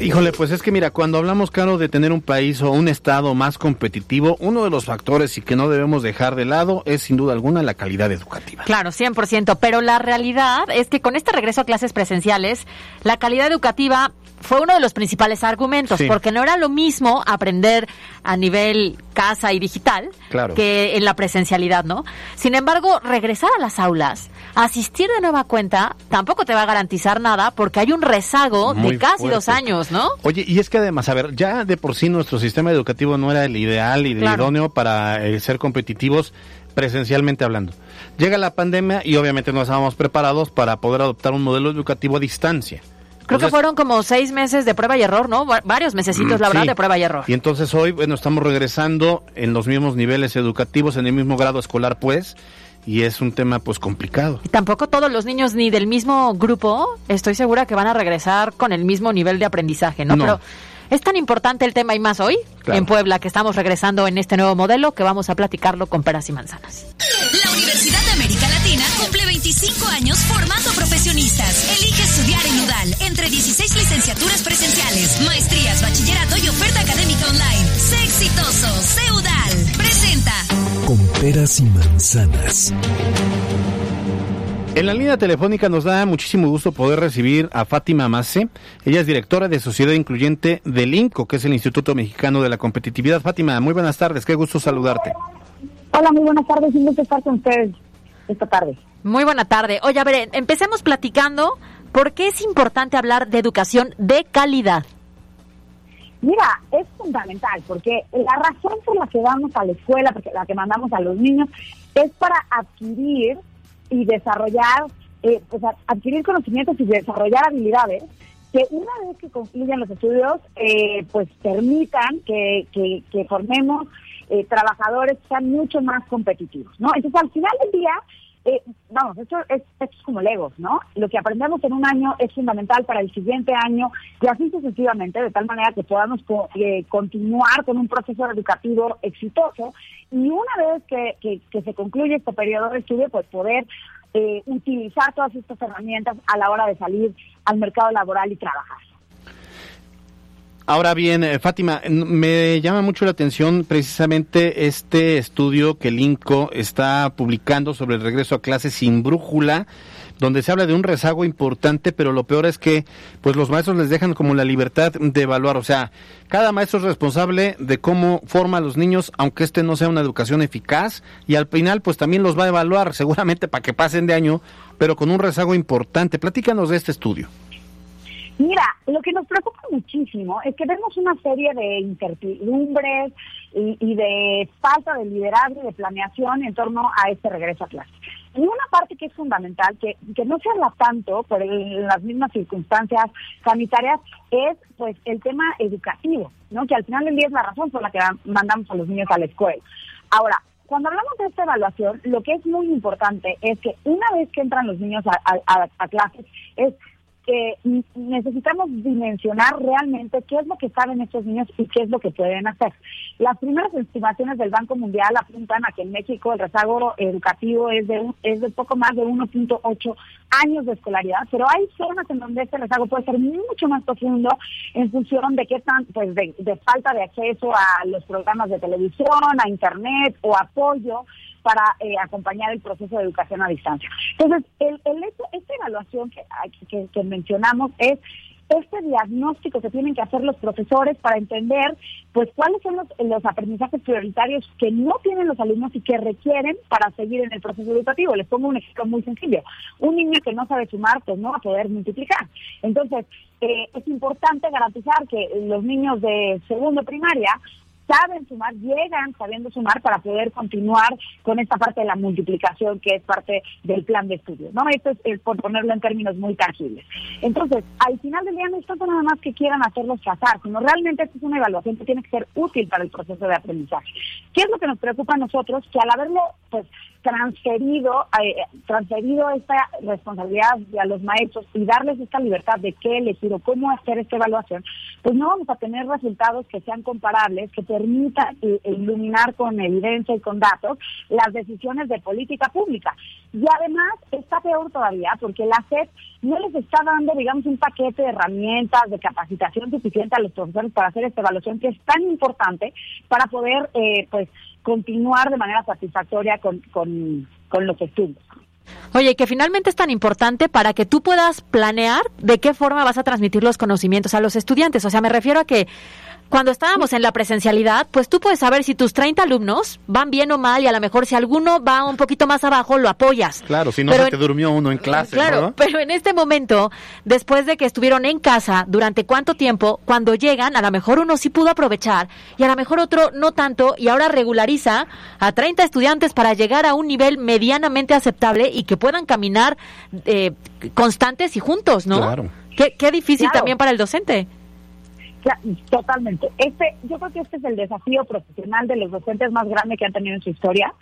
B: Híjole, pues es que mira, cuando hablamos, Caro, de tener un país o un estado más competitivo, uno de los factores y que no debemos dejar de lado es sin duda alguna la calidad educativa.
C: Claro, 100%, pero la realidad es que con este regreso a clases presenciales, la calidad educativa fue uno de los principales argumentos, porque no era lo mismo aprender a nivel casa y digital que en la presencialidad, ¿no? Sin embargo, regresar a las aulas, asistir de nueva cuenta, tampoco te va a garantizar nada porque hay un rezago de casi dos años, ¿no?
B: Oye, y es que además, a ver, ya de por sí nuestro sistema educativo no era el ideal y el idóneo para eh, ser competitivos presencialmente hablando. Llega la pandemia y obviamente no estábamos preparados para poder adoptar un modelo educativo a distancia.
C: Creo que fueron como seis meses de prueba y error, ¿no? Varios mesecitos, la verdad, de prueba y error.
B: Y entonces hoy, bueno, estamos regresando en los mismos niveles educativos, en el mismo grado escolar, pues, y es un tema pues complicado.
C: Y tampoco todos los niños ni del mismo grupo, estoy segura que van a regresar con el mismo nivel de aprendizaje, ¿no? Pero es tan importante el tema y más hoy en Puebla que estamos regresando en este nuevo modelo que vamos a platicarlo con peras y manzanas.
D: La Universidad de América Latina cumple 25 años formando profesionistas. Elige estudiar en UDAL entre 16 licenciaturas presenciales, maestrías, bachillerato y oferta académica online. Sé exitoso, sé UDAL. Presenta.
A: Con peras y manzanas.
B: En la línea telefónica nos da muchísimo gusto poder recibir a Fátima Mace. Ella es directora de Sociedad Incluyente del INCO, que es el Instituto Mexicano de la Competitividad. Fátima, muy buenas tardes, qué gusto saludarte.
J: Hola, muy buenas tardes, un gusto estar con ustedes esta tarde.
C: Muy buena tarde. Oye, a ver, empecemos platicando por qué es importante hablar de educación de calidad.
J: Mira, es fundamental porque la razón por la que vamos a la escuela, porque la que mandamos a los niños, es para adquirir y desarrollar, eh, pues adquirir conocimientos y desarrollar habilidades que una vez que concluyan los estudios, eh, pues permitan que, que, formemos eh, trabajadores que sean mucho más competitivos, ¿no? Entonces, al final del día, eh, vamos, esto es, esto es como Legos, ¿no? Lo que aprendemos en un año es fundamental para el siguiente año y así sucesivamente, de tal manera que podamos eh, continuar con un proceso educativo exitoso y una vez que, que, se concluye este periodo de estudio, pues poder eh, utilizar todas estas herramientas a la hora de salir al mercado laboral y trabajar.
B: Ahora bien, eh, Fátima, me llama mucho la atención precisamente este estudio que el INCO está publicando sobre el regreso a clases sin brújula, donde se habla de un rezago importante, pero lo peor es que pues los maestros les dejan como la libertad de evaluar, o sea, cada maestro es responsable de cómo forma a los niños, aunque este no sea una educación eficaz, y al final pues también los va a evaluar, seguramente para que pasen de año, pero con un rezago importante. Platícanos de este estudio.
J: Mira, lo que nos preocupa muchísimo es que vemos una serie de incertidumbres y, de falta de liderazgo y de planeación en torno a este regreso a clase. Y una parte que es fundamental, que, que no se habla tanto por las mismas circunstancias sanitarias, es pues el tema educativo, ¿no? Que al final del día es la razón por la que mandamos a los niños a la escuela. Ahora, cuando hablamos de esta evaluación, lo que es muy importante es que una vez que entran los niños a, a, a clases, es que necesitamos dimensionar realmente qué es lo que saben estos niños y qué es lo que pueden hacer. Las primeras estimaciones del Banco Mundial apuntan a que en México el rezago educativo es de, es de poco más de 1.8 años de escolaridad, pero hay zonas en donde este rezago puede ser mucho más profundo en función de qué tan, pues de, de falta de acceso a los programas de televisión, a internet o apoyo para eh, acompañar el proceso de educación a distancia. Entonces, el, el esta evaluación que, mencionamos es este diagnóstico que tienen que hacer los profesores para entender pues cuáles son los, los, aprendizajes prioritarios que no tienen los alumnos y que requieren para seguir en el proceso educativo. Les pongo un ejemplo muy sencillo. Un niño que no sabe sumar, pues no va a poder multiplicar. Entonces, eh, es importante garantizar que los niños de segundo primaria saben sumar, llegan sabiendo sumar para poder continuar con esta parte de la multiplicación que es parte del plan de estudio. ¿no? Esto es, por ponerlo en términos muy tangibles. Entonces, al final del día no es tanto nada más que quieran hacerlos pasar, sino realmente esto es una evaluación que tiene que ser útil para el proceso de aprendizaje. ¿Qué es lo que nos preocupa a nosotros? Que al haberlo pues transferido, eh, transferido esta responsabilidad a los maestros y darles esta libertad de qué elegir o cómo hacer esta evaluación, pues no vamos a tener resultados que sean comparables, que permitan iluminar con evidencia y con datos las decisiones de política pública. Y además está peor todavía porque la SED no les está dando, digamos, un paquete de herramientas, de capacitación suficiente a los profesores para hacer esta evaluación que es tan importante para poder, eh, pues, continuar de manera satisfactoria con, con, con los estudios.
C: Oye, que finalmente es tan importante para que tú puedas planear de qué forma vas a transmitir los conocimientos a los estudiantes. O sea, me refiero a que cuando estábamos en la presencialidad, pues tú puedes saber si tus 30 alumnos van bien o mal y a lo mejor si alguno va un poquito más abajo, lo apoyas.
B: Claro, si no se te durmió uno en clase.
C: Claro, pero en este momento, después de que estuvieron en casa, durante cuánto tiempo, cuando llegan, a lo mejor uno sí pudo aprovechar y a lo mejor otro no tanto y ahora regulariza a 30 estudiantes para llegar a un nivel medianamente aceptable y que puedan caminar eh, constantes y juntos, ¿no? Claro. Qué, qué difícil también para el docente.
J: Totalmente. Este, yo creo que este es el desafío profesional de los docentes más grande que han tenido en su historia,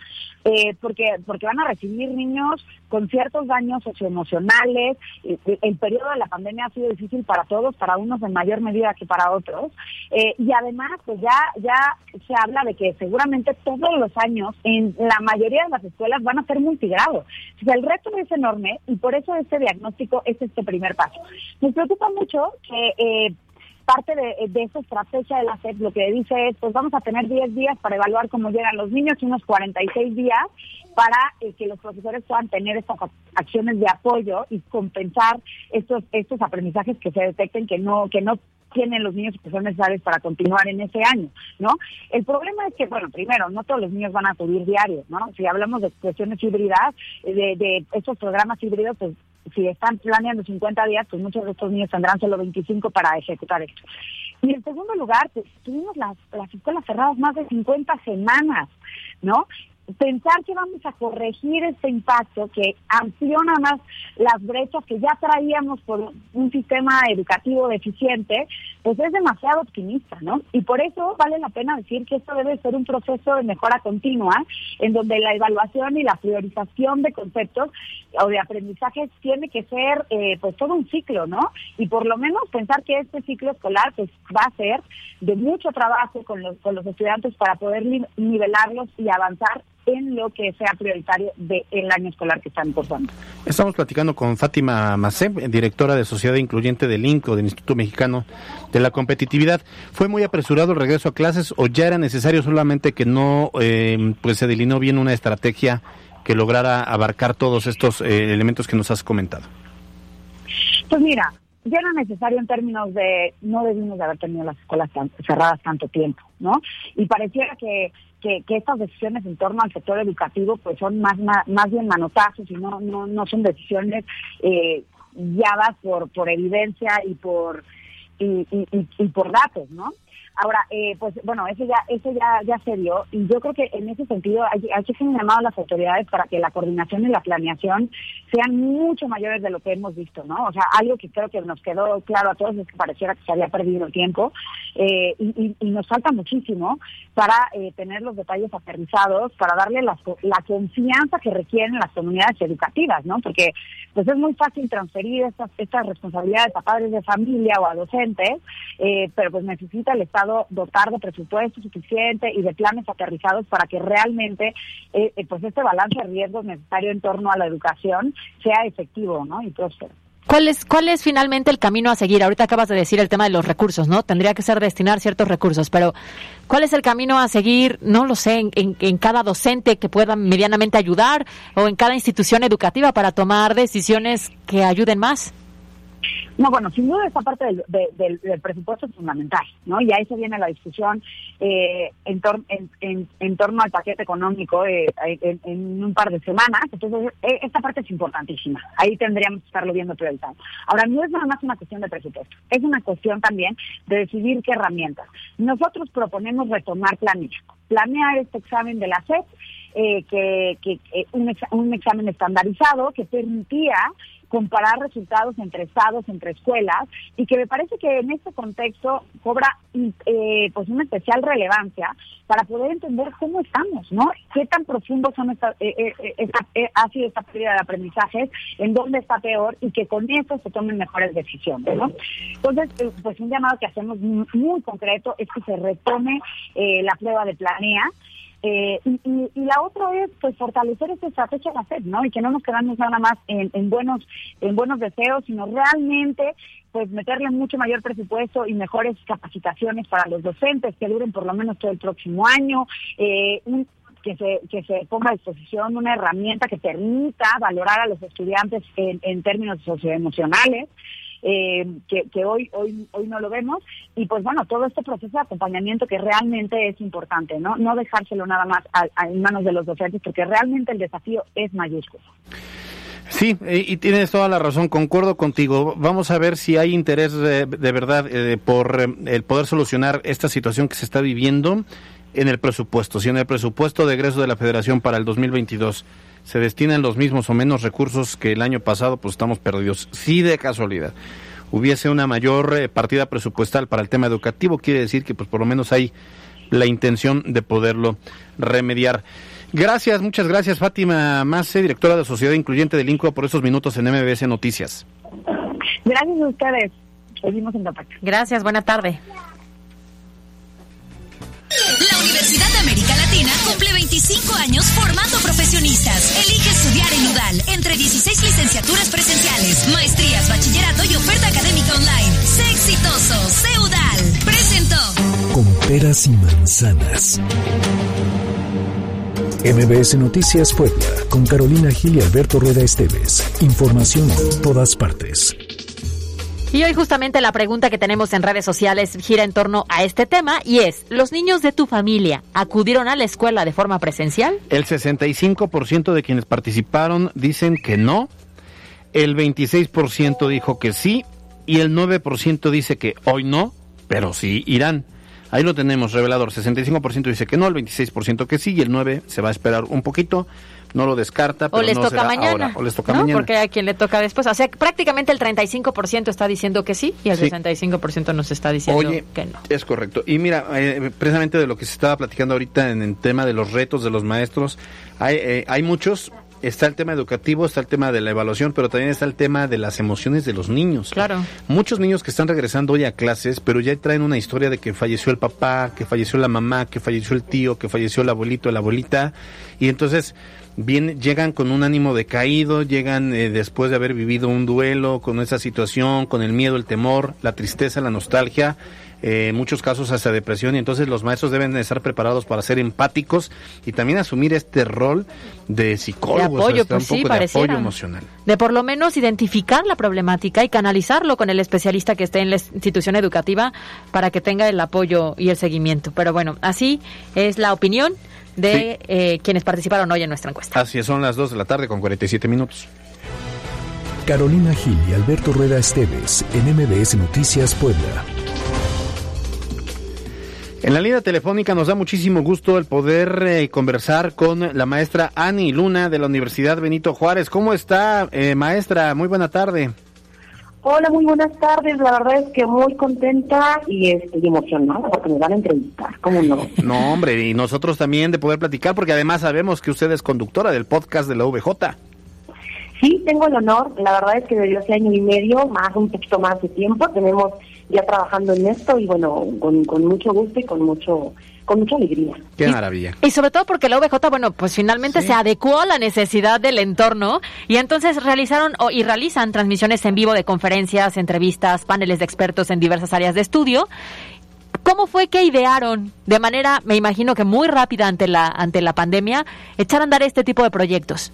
J: eh, porque porque van a recibir niños con ciertos daños socioemocionales. Eh, el periodo de la pandemia ha sido difícil para todos, para unos en mayor medida que para otros, eh, y además pues ya ya se habla de que seguramente todos los años en la mayoría de las escuelas van a ser multigrado. O sea, el reto es enorme y por eso este diagnóstico es este primer paso. Nos preocupa mucho que parte de, de esa estrategia de la SEP lo que dice es, pues vamos a tener 10 días para evaluar cómo llegan los niños y unos 46 días para eh, que los profesores puedan tener estas acciones de apoyo y compensar estos estos aprendizajes que se detecten que no que no tienen los niños que son necesarios para continuar en ese año, ¿no? El problema es que, bueno, primero, no todos los niños van a acudir diarios, ¿no? Si hablamos de cuestiones híbridas, de, de estos programas híbridos, pues si están planeando 50 días, pues muchos de estos niños tendrán solo 25 para ejecutar esto. Y en segundo lugar, pues tuvimos las, las escuelas cerradas más de 50 semanas, ¿no? Pensar que vamos a corregir este impacto que amplió nada más las brechas que ya traíamos por un sistema educativo deficiente, pues es demasiado optimista, ¿no? Y por eso vale la pena decir que esto debe ser un proceso de mejora continua, en donde la evaluación y la priorización de conceptos o de aprendizajes tiene que ser eh, pues todo un ciclo, ¿no? Y por lo menos pensar que este ciclo escolar pues va a ser de mucho trabajo con los, con los estudiantes para poder nivelarlos y avanzar en lo que sea prioritario del año escolar que están cursando.
B: Estamos platicando con Fátima Macé, directora de Sociedad Incluyente del INCO, del Instituto Mexicano de la Competitividad. ¿Fue muy apresurado el regreso a clases o ya era necesario solamente que no eh, pues se delineó bien una estrategia que lograra abarcar todos estos eh, elementos que nos has comentado?
J: Pues mira, ya era necesario en términos de no debimos de haber tenido las escuelas cerradas tanto tiempo, ¿no? Y pareciera que, que, estas decisiones en torno al sector educativo pues son más, más, bien manotazos y no, no, no son decisiones eh, guiadas por, por evidencia y por, y por datos, ¿no? Ahora, eh, pues bueno, eso ya eso ya ya se dio y yo creo que en ese sentido hay, hay que un llamado a las autoridades para que la coordinación y la planeación sean mucho mayores de lo que hemos visto, ¿no? O sea, algo que creo que nos quedó claro a todos es que pareciera que se había perdido el tiempo eh, y, nos falta muchísimo para eh, tener los detalles aterrizados, para darle la, la confianza que requieren las comunidades educativas, ¿no? Porque pues es muy fácil transferir estas, estas responsabilidades a padres de familia o a docentes, pero pues necesita el Estado dotar de presupuesto suficiente y de planes aterrizados para que realmente eh, eh, pues este balance de riesgos necesario en torno a la educación sea efectivo ¿no? y próspero.
C: ¿Cuál es, ¿Cuál es finalmente el camino a seguir? Ahorita acabas de decir el tema de los recursos, ¿no? Tendría que ser destinar ciertos recursos, pero ¿cuál es el camino a seguir? No lo sé, en, en cada docente que pueda medianamente ayudar o en cada institución educativa para tomar decisiones que ayuden más.
J: No, bueno, sin duda esta parte del, presupuesto es fundamental, ¿no? Y ahí se viene la discusión eh, en, en, torno al paquete económico eh, en, un par de semanas. Entonces, eh, esta parte es importantísima. Ahí tendríamos que estarlo viendo priorizado. Ahora, no es nada más una cuestión de presupuesto, es una cuestión también de decidir qué herramientas. Nosotros proponemos retomar planilla, planear este examen de la SEP, que, que un, un examen estandarizado que permitía comparar resultados entre estados, entre escuelas, y que me parece que en este contexto cobra eh, pues una especial relevancia para poder entender cómo estamos, ¿no? Qué tan profundo son esta, eh, eh, ha sido esta pérdida de aprendizajes, en dónde está peor y que con esto se tomen mejores decisiones, ¿no? Entonces, pues un llamado que hacemos muy concreto es que se retome la prueba de planea, eh, y, y, la otra es pues fortalecer esta estrategia de hacer, ¿no? Y que no nos quedamos nada más en, en buenos en buenos deseos, sino realmente pues meterle mucho mayor presupuesto y mejores capacitaciones para los docentes que duren por lo menos todo el próximo año, eh, que se, que se ponga a disposición una herramienta que permita valorar a los estudiantes en, en términos socioemocionales eh, que, hoy, hoy, hoy no lo vemos. Y pues bueno, todo este proceso de acompañamiento que realmente es importante, ¿no? No dejárselo nada más en manos de los docentes, porque realmente el desafío es mayúsculo.
B: Sí, y tienes toda la razón, concuerdo contigo. Vamos a ver si hay interés de, verdad eh, por eh, el poder solucionar esta situación que se está viviendo en el presupuesto. Si en el presupuesto de egreso de la Federación para el 2022 se destinan los mismos o menos recursos que el año pasado, pues estamos perdidos. Si de casualidad hubiese una mayor eh, partida presupuestal para el tema educativo, quiere decir que pues por lo menos hay la intención de poderlo remediar. Gracias, muchas gracias Fátima Mace, directora de Sociedad Incluyente del INCO, por estos minutos en MBS Noticias.
J: Gracias a ustedes. Seguimos en contacto.
C: Gracias, buena tarde.
D: La Universidad de América Latina cumple 25 años formando profesionistas. Elige estudiar en UDAL entre 16 licenciaturas presenciales, maestrías, bachillerato y oferta académica online. Sé exitoso, sé UDAL.
A: peras y manzanas. MBS Noticias Puebla, con Carolina Gil y Alberto Rueda Esteves. Información en todas partes.
C: Y hoy justamente la pregunta que tenemos en redes sociales gira en torno a este tema y es, ¿los niños de tu familia acudieron a la escuela de forma presencial?
B: El 65% de quienes participaron dicen que no, el 26% dijo que sí y el 9% dice que hoy no, pero sí irán. Ahí lo tenemos, revelador. 65% dice que no, el 26% que sí y el 9% se va a esperar un poquito no lo descarta, pero
C: o les
B: no
C: toca
B: será
C: mañana.
B: ahora, o les toca
C: ¿no?
B: mañana.
C: Porque a quien le toca después. O sea, prácticamente el 35% está diciendo que sí y el
B: Sí.
C: 65% nos está diciendo
B: Oye,
C: que no.
B: es correcto. Y mira, eh, precisamente de lo que se estaba platicando ahorita en el tema de los retos de los maestros, hay, eh, hay muchos. Está el tema educativo, está el tema de la evaluación, pero también está el tema de las emociones de los niños.
C: Claro.
B: Muchos niños que están regresando hoy a clases, pero ya traen una historia de que falleció el papá, que falleció la mamá, que falleció el tío, que falleció el abuelito, la abuelita, y entonces vienen, llegan con un ánimo decaído, llegan eh, después de haber vivido un duelo con esa situación, con el miedo, el temor, la tristeza, la nostalgia, eh, en muchos casos hasta depresión, y entonces los maestros deben de estar preparados para ser empáticos y también asumir este rol de psicólogos,
C: De apoyo,
B: hasta
C: pues
B: un
C: sí,
B: de apoyo emocional.
C: De por lo menos identificar la problemática y canalizarlo con el especialista que esté en la institución educativa para que tenga el apoyo y el seguimiento. Pero bueno, así es la opinión de eh, quienes participaron hoy en nuestra encuesta.
B: Así es, son las 2 de la tarde con 47 minutos.
A: Carolina Gil y Alberto Rueda Esteves en MBS Noticias Puebla.
B: En la línea telefónica nos da muchísimo gusto el poder eh, conversar con la maestra Ani Luna de la Universidad Benito Juárez. ¿Cómo está, eh, maestra? Muy buena tarde.
L: Hola, muy buenas tardes. La verdad es que muy contenta y estoy emocionada porque me van a entrevistar. ¿Cómo no?
B: No, hombre, y nosotros también de poder platicar, porque además sabemos que usted es conductora del podcast de la VJ.
L: Sí, tengo el honor. La verdad es que desde hace año y medio, más un poquito más de tiempo, tenemos ya trabajando en esto y bueno, con, con mucho gusto y con mucho con mucha alegría.
B: Qué maravilla.
C: Y sobre todo porque la OBJ, bueno, pues finalmente se adecuó a la necesidad del entorno y entonces realizaron o, y realizan transmisiones en vivo de conferencias, entrevistas, paneles de expertos en diversas áreas de estudio. ¿Cómo fue que idearon de manera, me imagino que muy rápida ante la ante la pandemia, echar a andar este tipo de proyectos?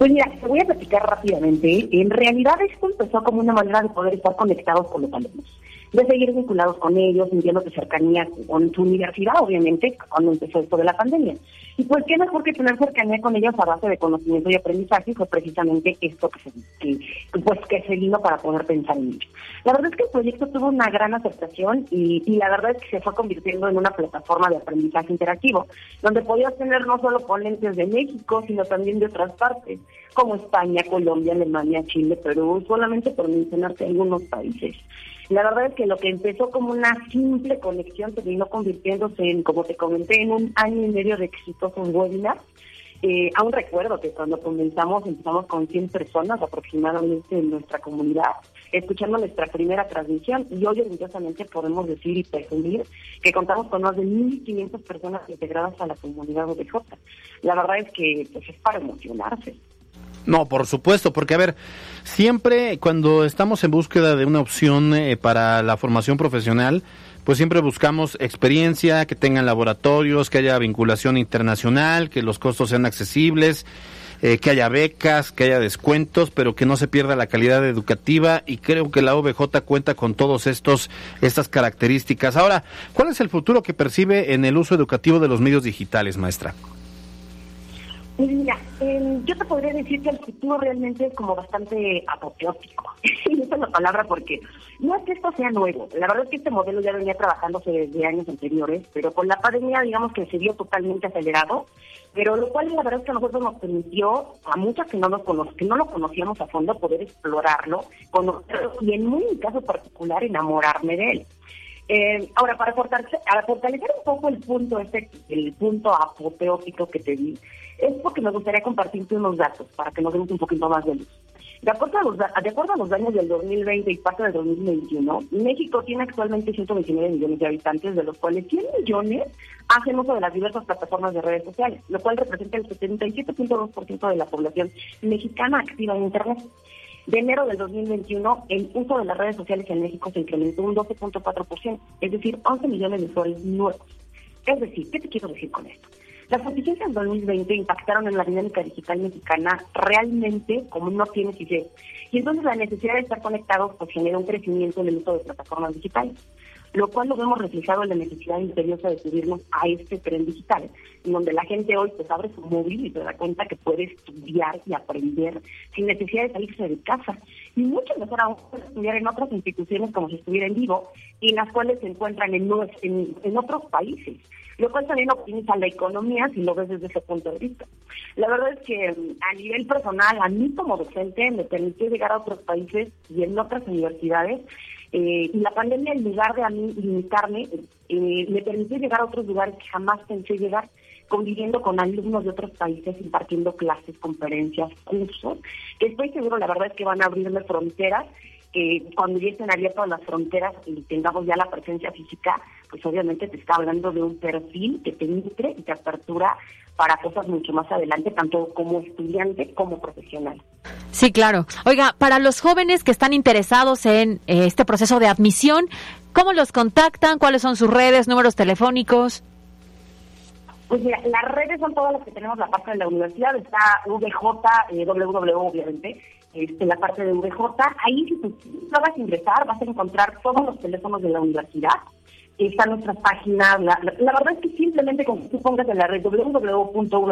L: Pues mira, te voy a platicar rápidamente. En realidad esto empezó como una manera de poder estar conectados con los alumnos, de seguir vinculados con ellos, sintiendo de cercanía con su universidad, obviamente, cuando empezó esto de la pandemia. Y pues qué mejor que tener cercanía con ellos a base de conocimiento y aprendizaje, fue precisamente esto que se, que, pues, que se vino para poder pensar en ello. La verdad es que el proyecto tuvo una gran aceptación y, y la verdad es que se fue convirtiendo en una plataforma de aprendizaje interactivo, donde podías tener no solo ponentes de México, sino también de otras partes, como España, Colombia, Alemania, Chile, Perú, solamente por mencionarte algunos países. La verdad es que lo que empezó como una simple conexión terminó convirtiéndose en, como te comenté, en un año y medio de exitosos webinars. Eh, aún recuerdo que cuando comenzamos, empezamos con 100 personas aproximadamente en nuestra comunidad, escuchando nuestra primera transmisión y hoy orgullosamente podemos decir y presumir que contamos con más de 1.500 personas integradas a la comunidad OBJ. La verdad es que pues, es para emocionarse.
B: No, por supuesto, porque a ver, siempre cuando estamos en búsqueda de una opción eh, para la formación profesional, pues siempre buscamos experiencia, que tengan laboratorios, que haya vinculación internacional, que los costos sean accesibles, eh, que haya becas, que haya descuentos, pero que no se pierda la calidad educativa y creo que la OBJ cuenta con todos estos estas características. Ahora, ¿cuál es el futuro que percibe en el uso educativo de los medios digitales, maestra?
L: Mira, eh, yo te podría decir que el futuro realmente es como bastante apoteótico. Y esa es la palabra porque no es que esto sea nuevo. La verdad es que este modelo ya venía trabajándose desde años anteriores, pero con la pandemia digamos que se vio totalmente acelerado. Pero lo cual la verdad es que a nosotros nos permitió, a muchas que no, nos cono- que no lo conocíamos a fondo, poder explorarlo, conocerlo y en mi caso particular enamorarme de él. Eh, ahora, para fortalecer, para fortalecer un poco el punto este, el punto apoteótico que te di, es porque me gustaría compartirte unos datos para que nos demos un poquito más de luz. De acuerdo, a los, de acuerdo a los daños del 2020 y parte del 2021, México tiene actualmente 129 millones de habitantes, de los cuales 100 millones hacen uso de las diversas plataformas de redes sociales, lo cual representa el 77.2% de la población mexicana activa en Internet. De enero del 2021, el uso de las redes sociales en México se incrementó un 12.4%, es decir, 11 millones de usuarios nuevos. Es decir, ¿qué te quiero decir con esto? Las contingencias en 2020 impactaron en la dinámica digital mexicana realmente como no tiene que Y entonces la necesidad de estar conectados pues genera un crecimiento en el uso de plataformas digitales lo cual lo vemos reflejado en la necesidad imperiosa de subirnos a este tren digital, donde la gente hoy pues abre su móvil y se da cuenta que puede estudiar y aprender sin necesidad de salirse de casa. Y mucho mejor aún estudiar en otras instituciones como si estuviera en vivo y en las cuales se encuentran en, en, en otros países lo cual también optimiza la economía si lo ves desde ese punto de vista. La verdad es que mm, a nivel personal, a mí como docente me permitió llegar a otros países y en otras universidades eh, y la pandemia, en lugar de a mí limitarme, eh, me permitió llegar a otros lugares que jamás pensé llegar, conviviendo con alumnos de otros países, impartiendo clases, conferencias, cursos, que estoy seguro, la verdad es que van a abrirme fronteras que cuando ya estén abiertas las fronteras y tengamos ya la presencia física, pues obviamente te está hablando de un perfil que te nutre y te apertura para cosas mucho más adelante, tanto como estudiante como profesional.
C: Sí, claro. Oiga, para los jóvenes que están interesados en eh, este proceso de admisión, ¿cómo los contactan? ¿Cuáles son sus redes, números telefónicos?
L: Pues mira, las redes son todas las que tenemos la parte de la universidad, está VJ, eh, WW obviamente, este, la parte de VJ, ahí si tú vas a ingresar vas a encontrar todos los teléfonos de la universidad, está nuestra página. La, verdad es que simplemente con tú pongas en la red www.vj.edu.mx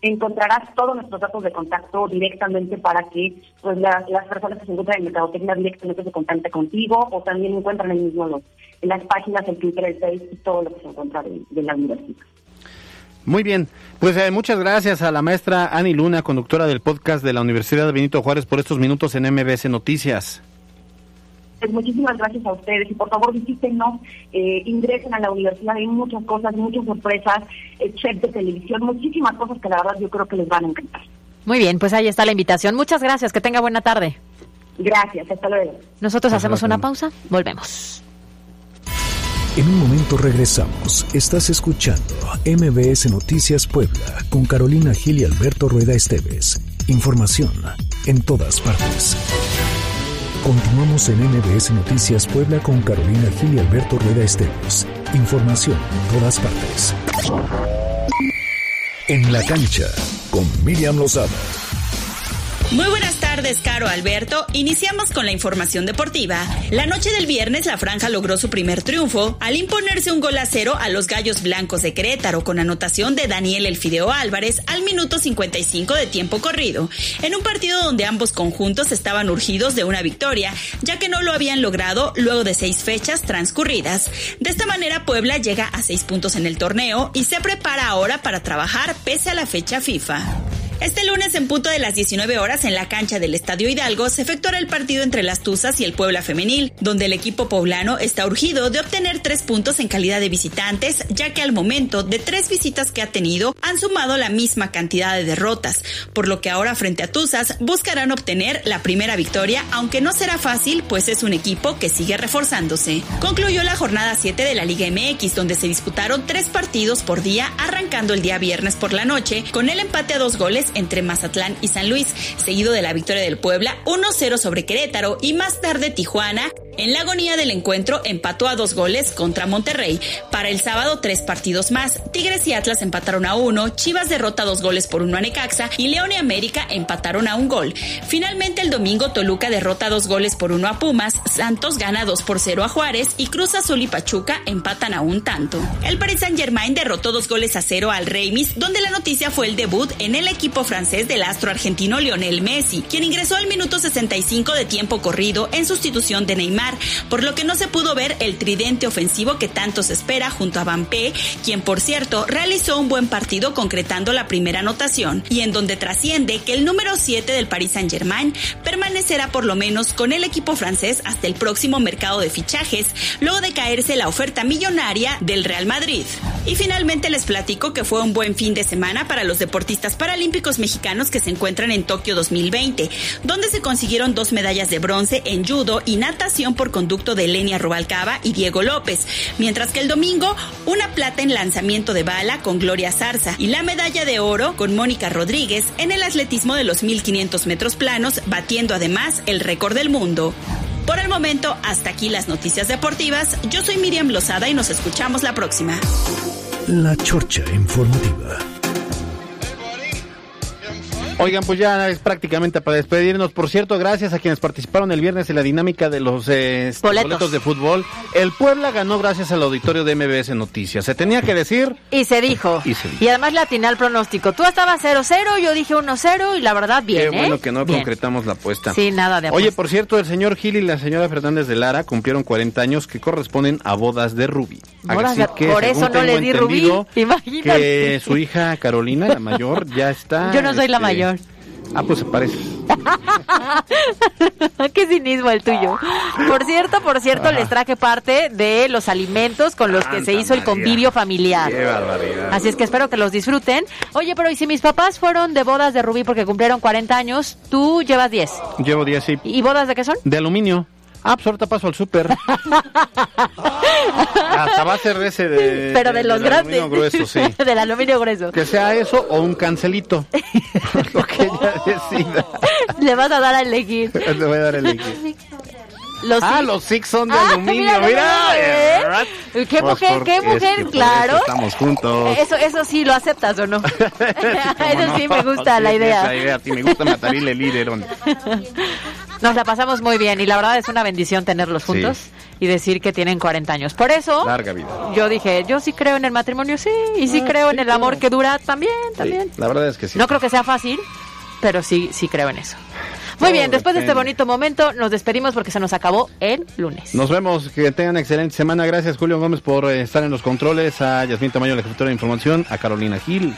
L: encontrarás todos nuestros datos de contacto directamente para que pues las personas que se encuentran en mercadotecnia directamente se contacten contigo o también encuentran ahí mismo en las páginas, el Twitter, el Facebook y todo lo que se encuentra de, la universidad.
B: Muy bien, pues eh, muchas gracias a la maestra Ani Luna, conductora del podcast de la Universidad de Benito Juárez, por estos minutos en MBS Noticias.
L: Pues muchísimas gracias a ustedes y por favor visítenos, eh, ingresen a la universidad, hay muchas cosas, muchas sorpresas, eh, check de televisión, muchísimas cosas que la verdad yo creo que les van a encantar.
C: Muy bien, pues ahí está la invitación. Muchas gracias, que tenga buena tarde.
L: Gracias, hasta luego.
C: Nosotros hacemos una pausa, volvemos.
A: En un momento regresamos. Estás escuchando MBS Noticias Puebla con Carolina Gil y Alberto Rueda Esteves. Información en todas partes. Continuamos en NBS Noticias Puebla con Carolina Gil y Alberto Rueda Esteves. Información en todas partes. En la cancha con Miriam Lozada.
M: Muy buenas tardes, Caro Alberto. Iniciamos con la información deportiva. La noche del viernes, la Franja logró su primer triunfo al imponerse un gol a cero a los Gallos Blancos de Querétaro con anotación de Daniel Elfideo Álvarez al minuto 55 de tiempo corrido, en un partido donde ambos conjuntos estaban urgidos de una victoria, ya que no lo habían logrado luego de seis fechas transcurridas. De esta manera, Puebla llega a seis puntos en el torneo y se prepara ahora para trabajar pese a la fecha FIFA. Este lunes en punto de las 19 horas en la cancha del Estadio Hidalgo se efectuará el partido entre las Tuzas y el Puebla Femenil, donde el equipo poblano está urgido de obtener tres puntos en calidad de visitantes, ya que al momento de tres visitas que ha tenido han sumado la misma cantidad de derrotas, por lo que ahora frente a Tuzas buscarán obtener la primera victoria, aunque no será fácil, pues es un equipo que sigue reforzándose. Concluyó la jornada 7 de la Liga MX, donde se disputaron tres partidos por día, arrancando el día viernes por la noche, con el empate a dos goles entre Mazatlán y San Luis, seguido de la victoria del Puebla 1-0 sobre Querétaro y más tarde Tijuana en la agonía del encuentro empató a dos goles contra Monterrey. Para el sábado, tres partidos más. Tigres y Atlas empataron a uno, Chivas derrota dos goles por uno a Necaxa y León y América empataron a un gol. Finalmente, el domingo, Toluca derrota dos goles por uno a Pumas, Santos gana dos por cero a Juárez y Cruz Azul y Pachuca empatan a un tanto. El Paris Saint Germain derrotó dos goles a cero al Reims, donde la noticia fue el debut en el equipo francés del astro argentino Lionel Messi, quien ingresó al minuto 65 de tiempo corrido en sustitución de Neymar por lo que no se pudo ver el tridente ofensivo que tanto se espera junto a P, quien por cierto realizó un buen partido concretando la primera anotación, y en donde trasciende que el número 7 del Paris Saint-Germain permanecerá por lo menos con el equipo francés hasta el próximo mercado de fichajes, luego de caerse la oferta millonaria del Real Madrid. Y finalmente les platico que fue un buen fin de semana para los deportistas paralímpicos mexicanos que se encuentran en Tokio 2020, donde se consiguieron dos medallas de bronce en judo y natación por conducto de Lenia Rubalcaba y Diego López, mientras que el domingo una plata en lanzamiento de bala con Gloria Zarza y la medalla de oro con Mónica Rodríguez en el atletismo de los 1500 metros planos, batiendo además el récord del mundo. Por el momento, hasta aquí las noticias deportivas. Yo soy Miriam Lozada y nos escuchamos la próxima.
A: La Chorcha Informativa.
B: Oigan, pues ya es prácticamente para despedirnos. Por cierto, gracias a quienes participaron el viernes en la dinámica de los eh, boletos. de fútbol. El Puebla ganó gracias al auditorio de MBS Noticias. Se tenía que decir.
C: Y se dijo. Y, además le atiné al pronóstico. Tú estabas 0-0, yo dije 1-0 y la verdad bien.
B: Qué bueno que no concretamos la apuesta.
C: Sí, nada de apuesta.
B: Oye, por cierto, el señor Gil y la señora Fernández de Lara cumplieron 40 años que corresponden a bodas de Rubí.
C: por eso no le di Rubí. Imagínate.
B: Que su hija Carolina, la mayor, ya está.
C: Yo no soy la este,
B: Ah, pues se parece.
C: Qué cinismo el tuyo. Por cierto, por cierto, les traje parte de los alimentos con los que se hizo el convivio familiar.
B: Qué barbaridad.
C: Así es que espero que los disfruten. Oye, pero ¿y si mis papás fueron de bodas de Rubí porque cumplieron 40 años? Tú llevas 10.
B: Llevo 10, sí.
C: ¿Y bodas de qué son?
B: De aluminio. Ah, pues ahorita paso al súper. Hasta va a ser ese de.
C: Pero de, los grandes.
B: Aluminio grueso, sí.
C: del aluminio grueso.
B: Que sea eso o un cancelito. Lo que ella decida.
C: Le vas a dar a elegir.
B: Le voy a dar a elegir.
C: Los
B: ah, los Six son de ah, aluminio, mira.
C: mira ¿eh? ¿Qué pues mujer, qué mujer, claro.
B: Estamos juntos.
C: Eso, eso sí, ¿lo aceptas o no? eso sí me gusta la idea.
B: Esa idea, sí me gusta matar el líder.
C: Nos la pasamos muy bien y la verdad es una bendición tenerlos juntos y decir que tienen 40 años. Por eso,
B: Larga vida.
C: yo dije, yo sí creo en el matrimonio, sí, y sí ah, creo en el amor que dura también, también.
B: la verdad es que sí.
C: No creo que sea fácil, pero sí, sí creo en eso. Muy bien, después de este bonito momento, nos despedimos porque se nos acabó el lunes.
B: Nos vemos, que tengan excelente semana. Gracias, Julio Gómez, por eh, estar en los controles. A Yasmín Tamayo, la jefatura de información. A Carolina Gil.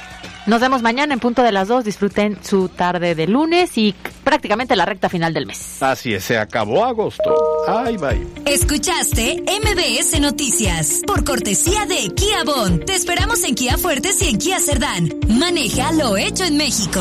C: Nos vemos mañana en punto de las dos. Disfruten su tarde de lunes y prácticamente la recta final del mes.
B: Así es, se acabó agosto. Ay, bye.
D: Escuchaste MBS Noticias por cortesía de Kia Bon. Te esperamos en Kia Fuertes y en Kia Cerdán. Maneja lo hecho en México.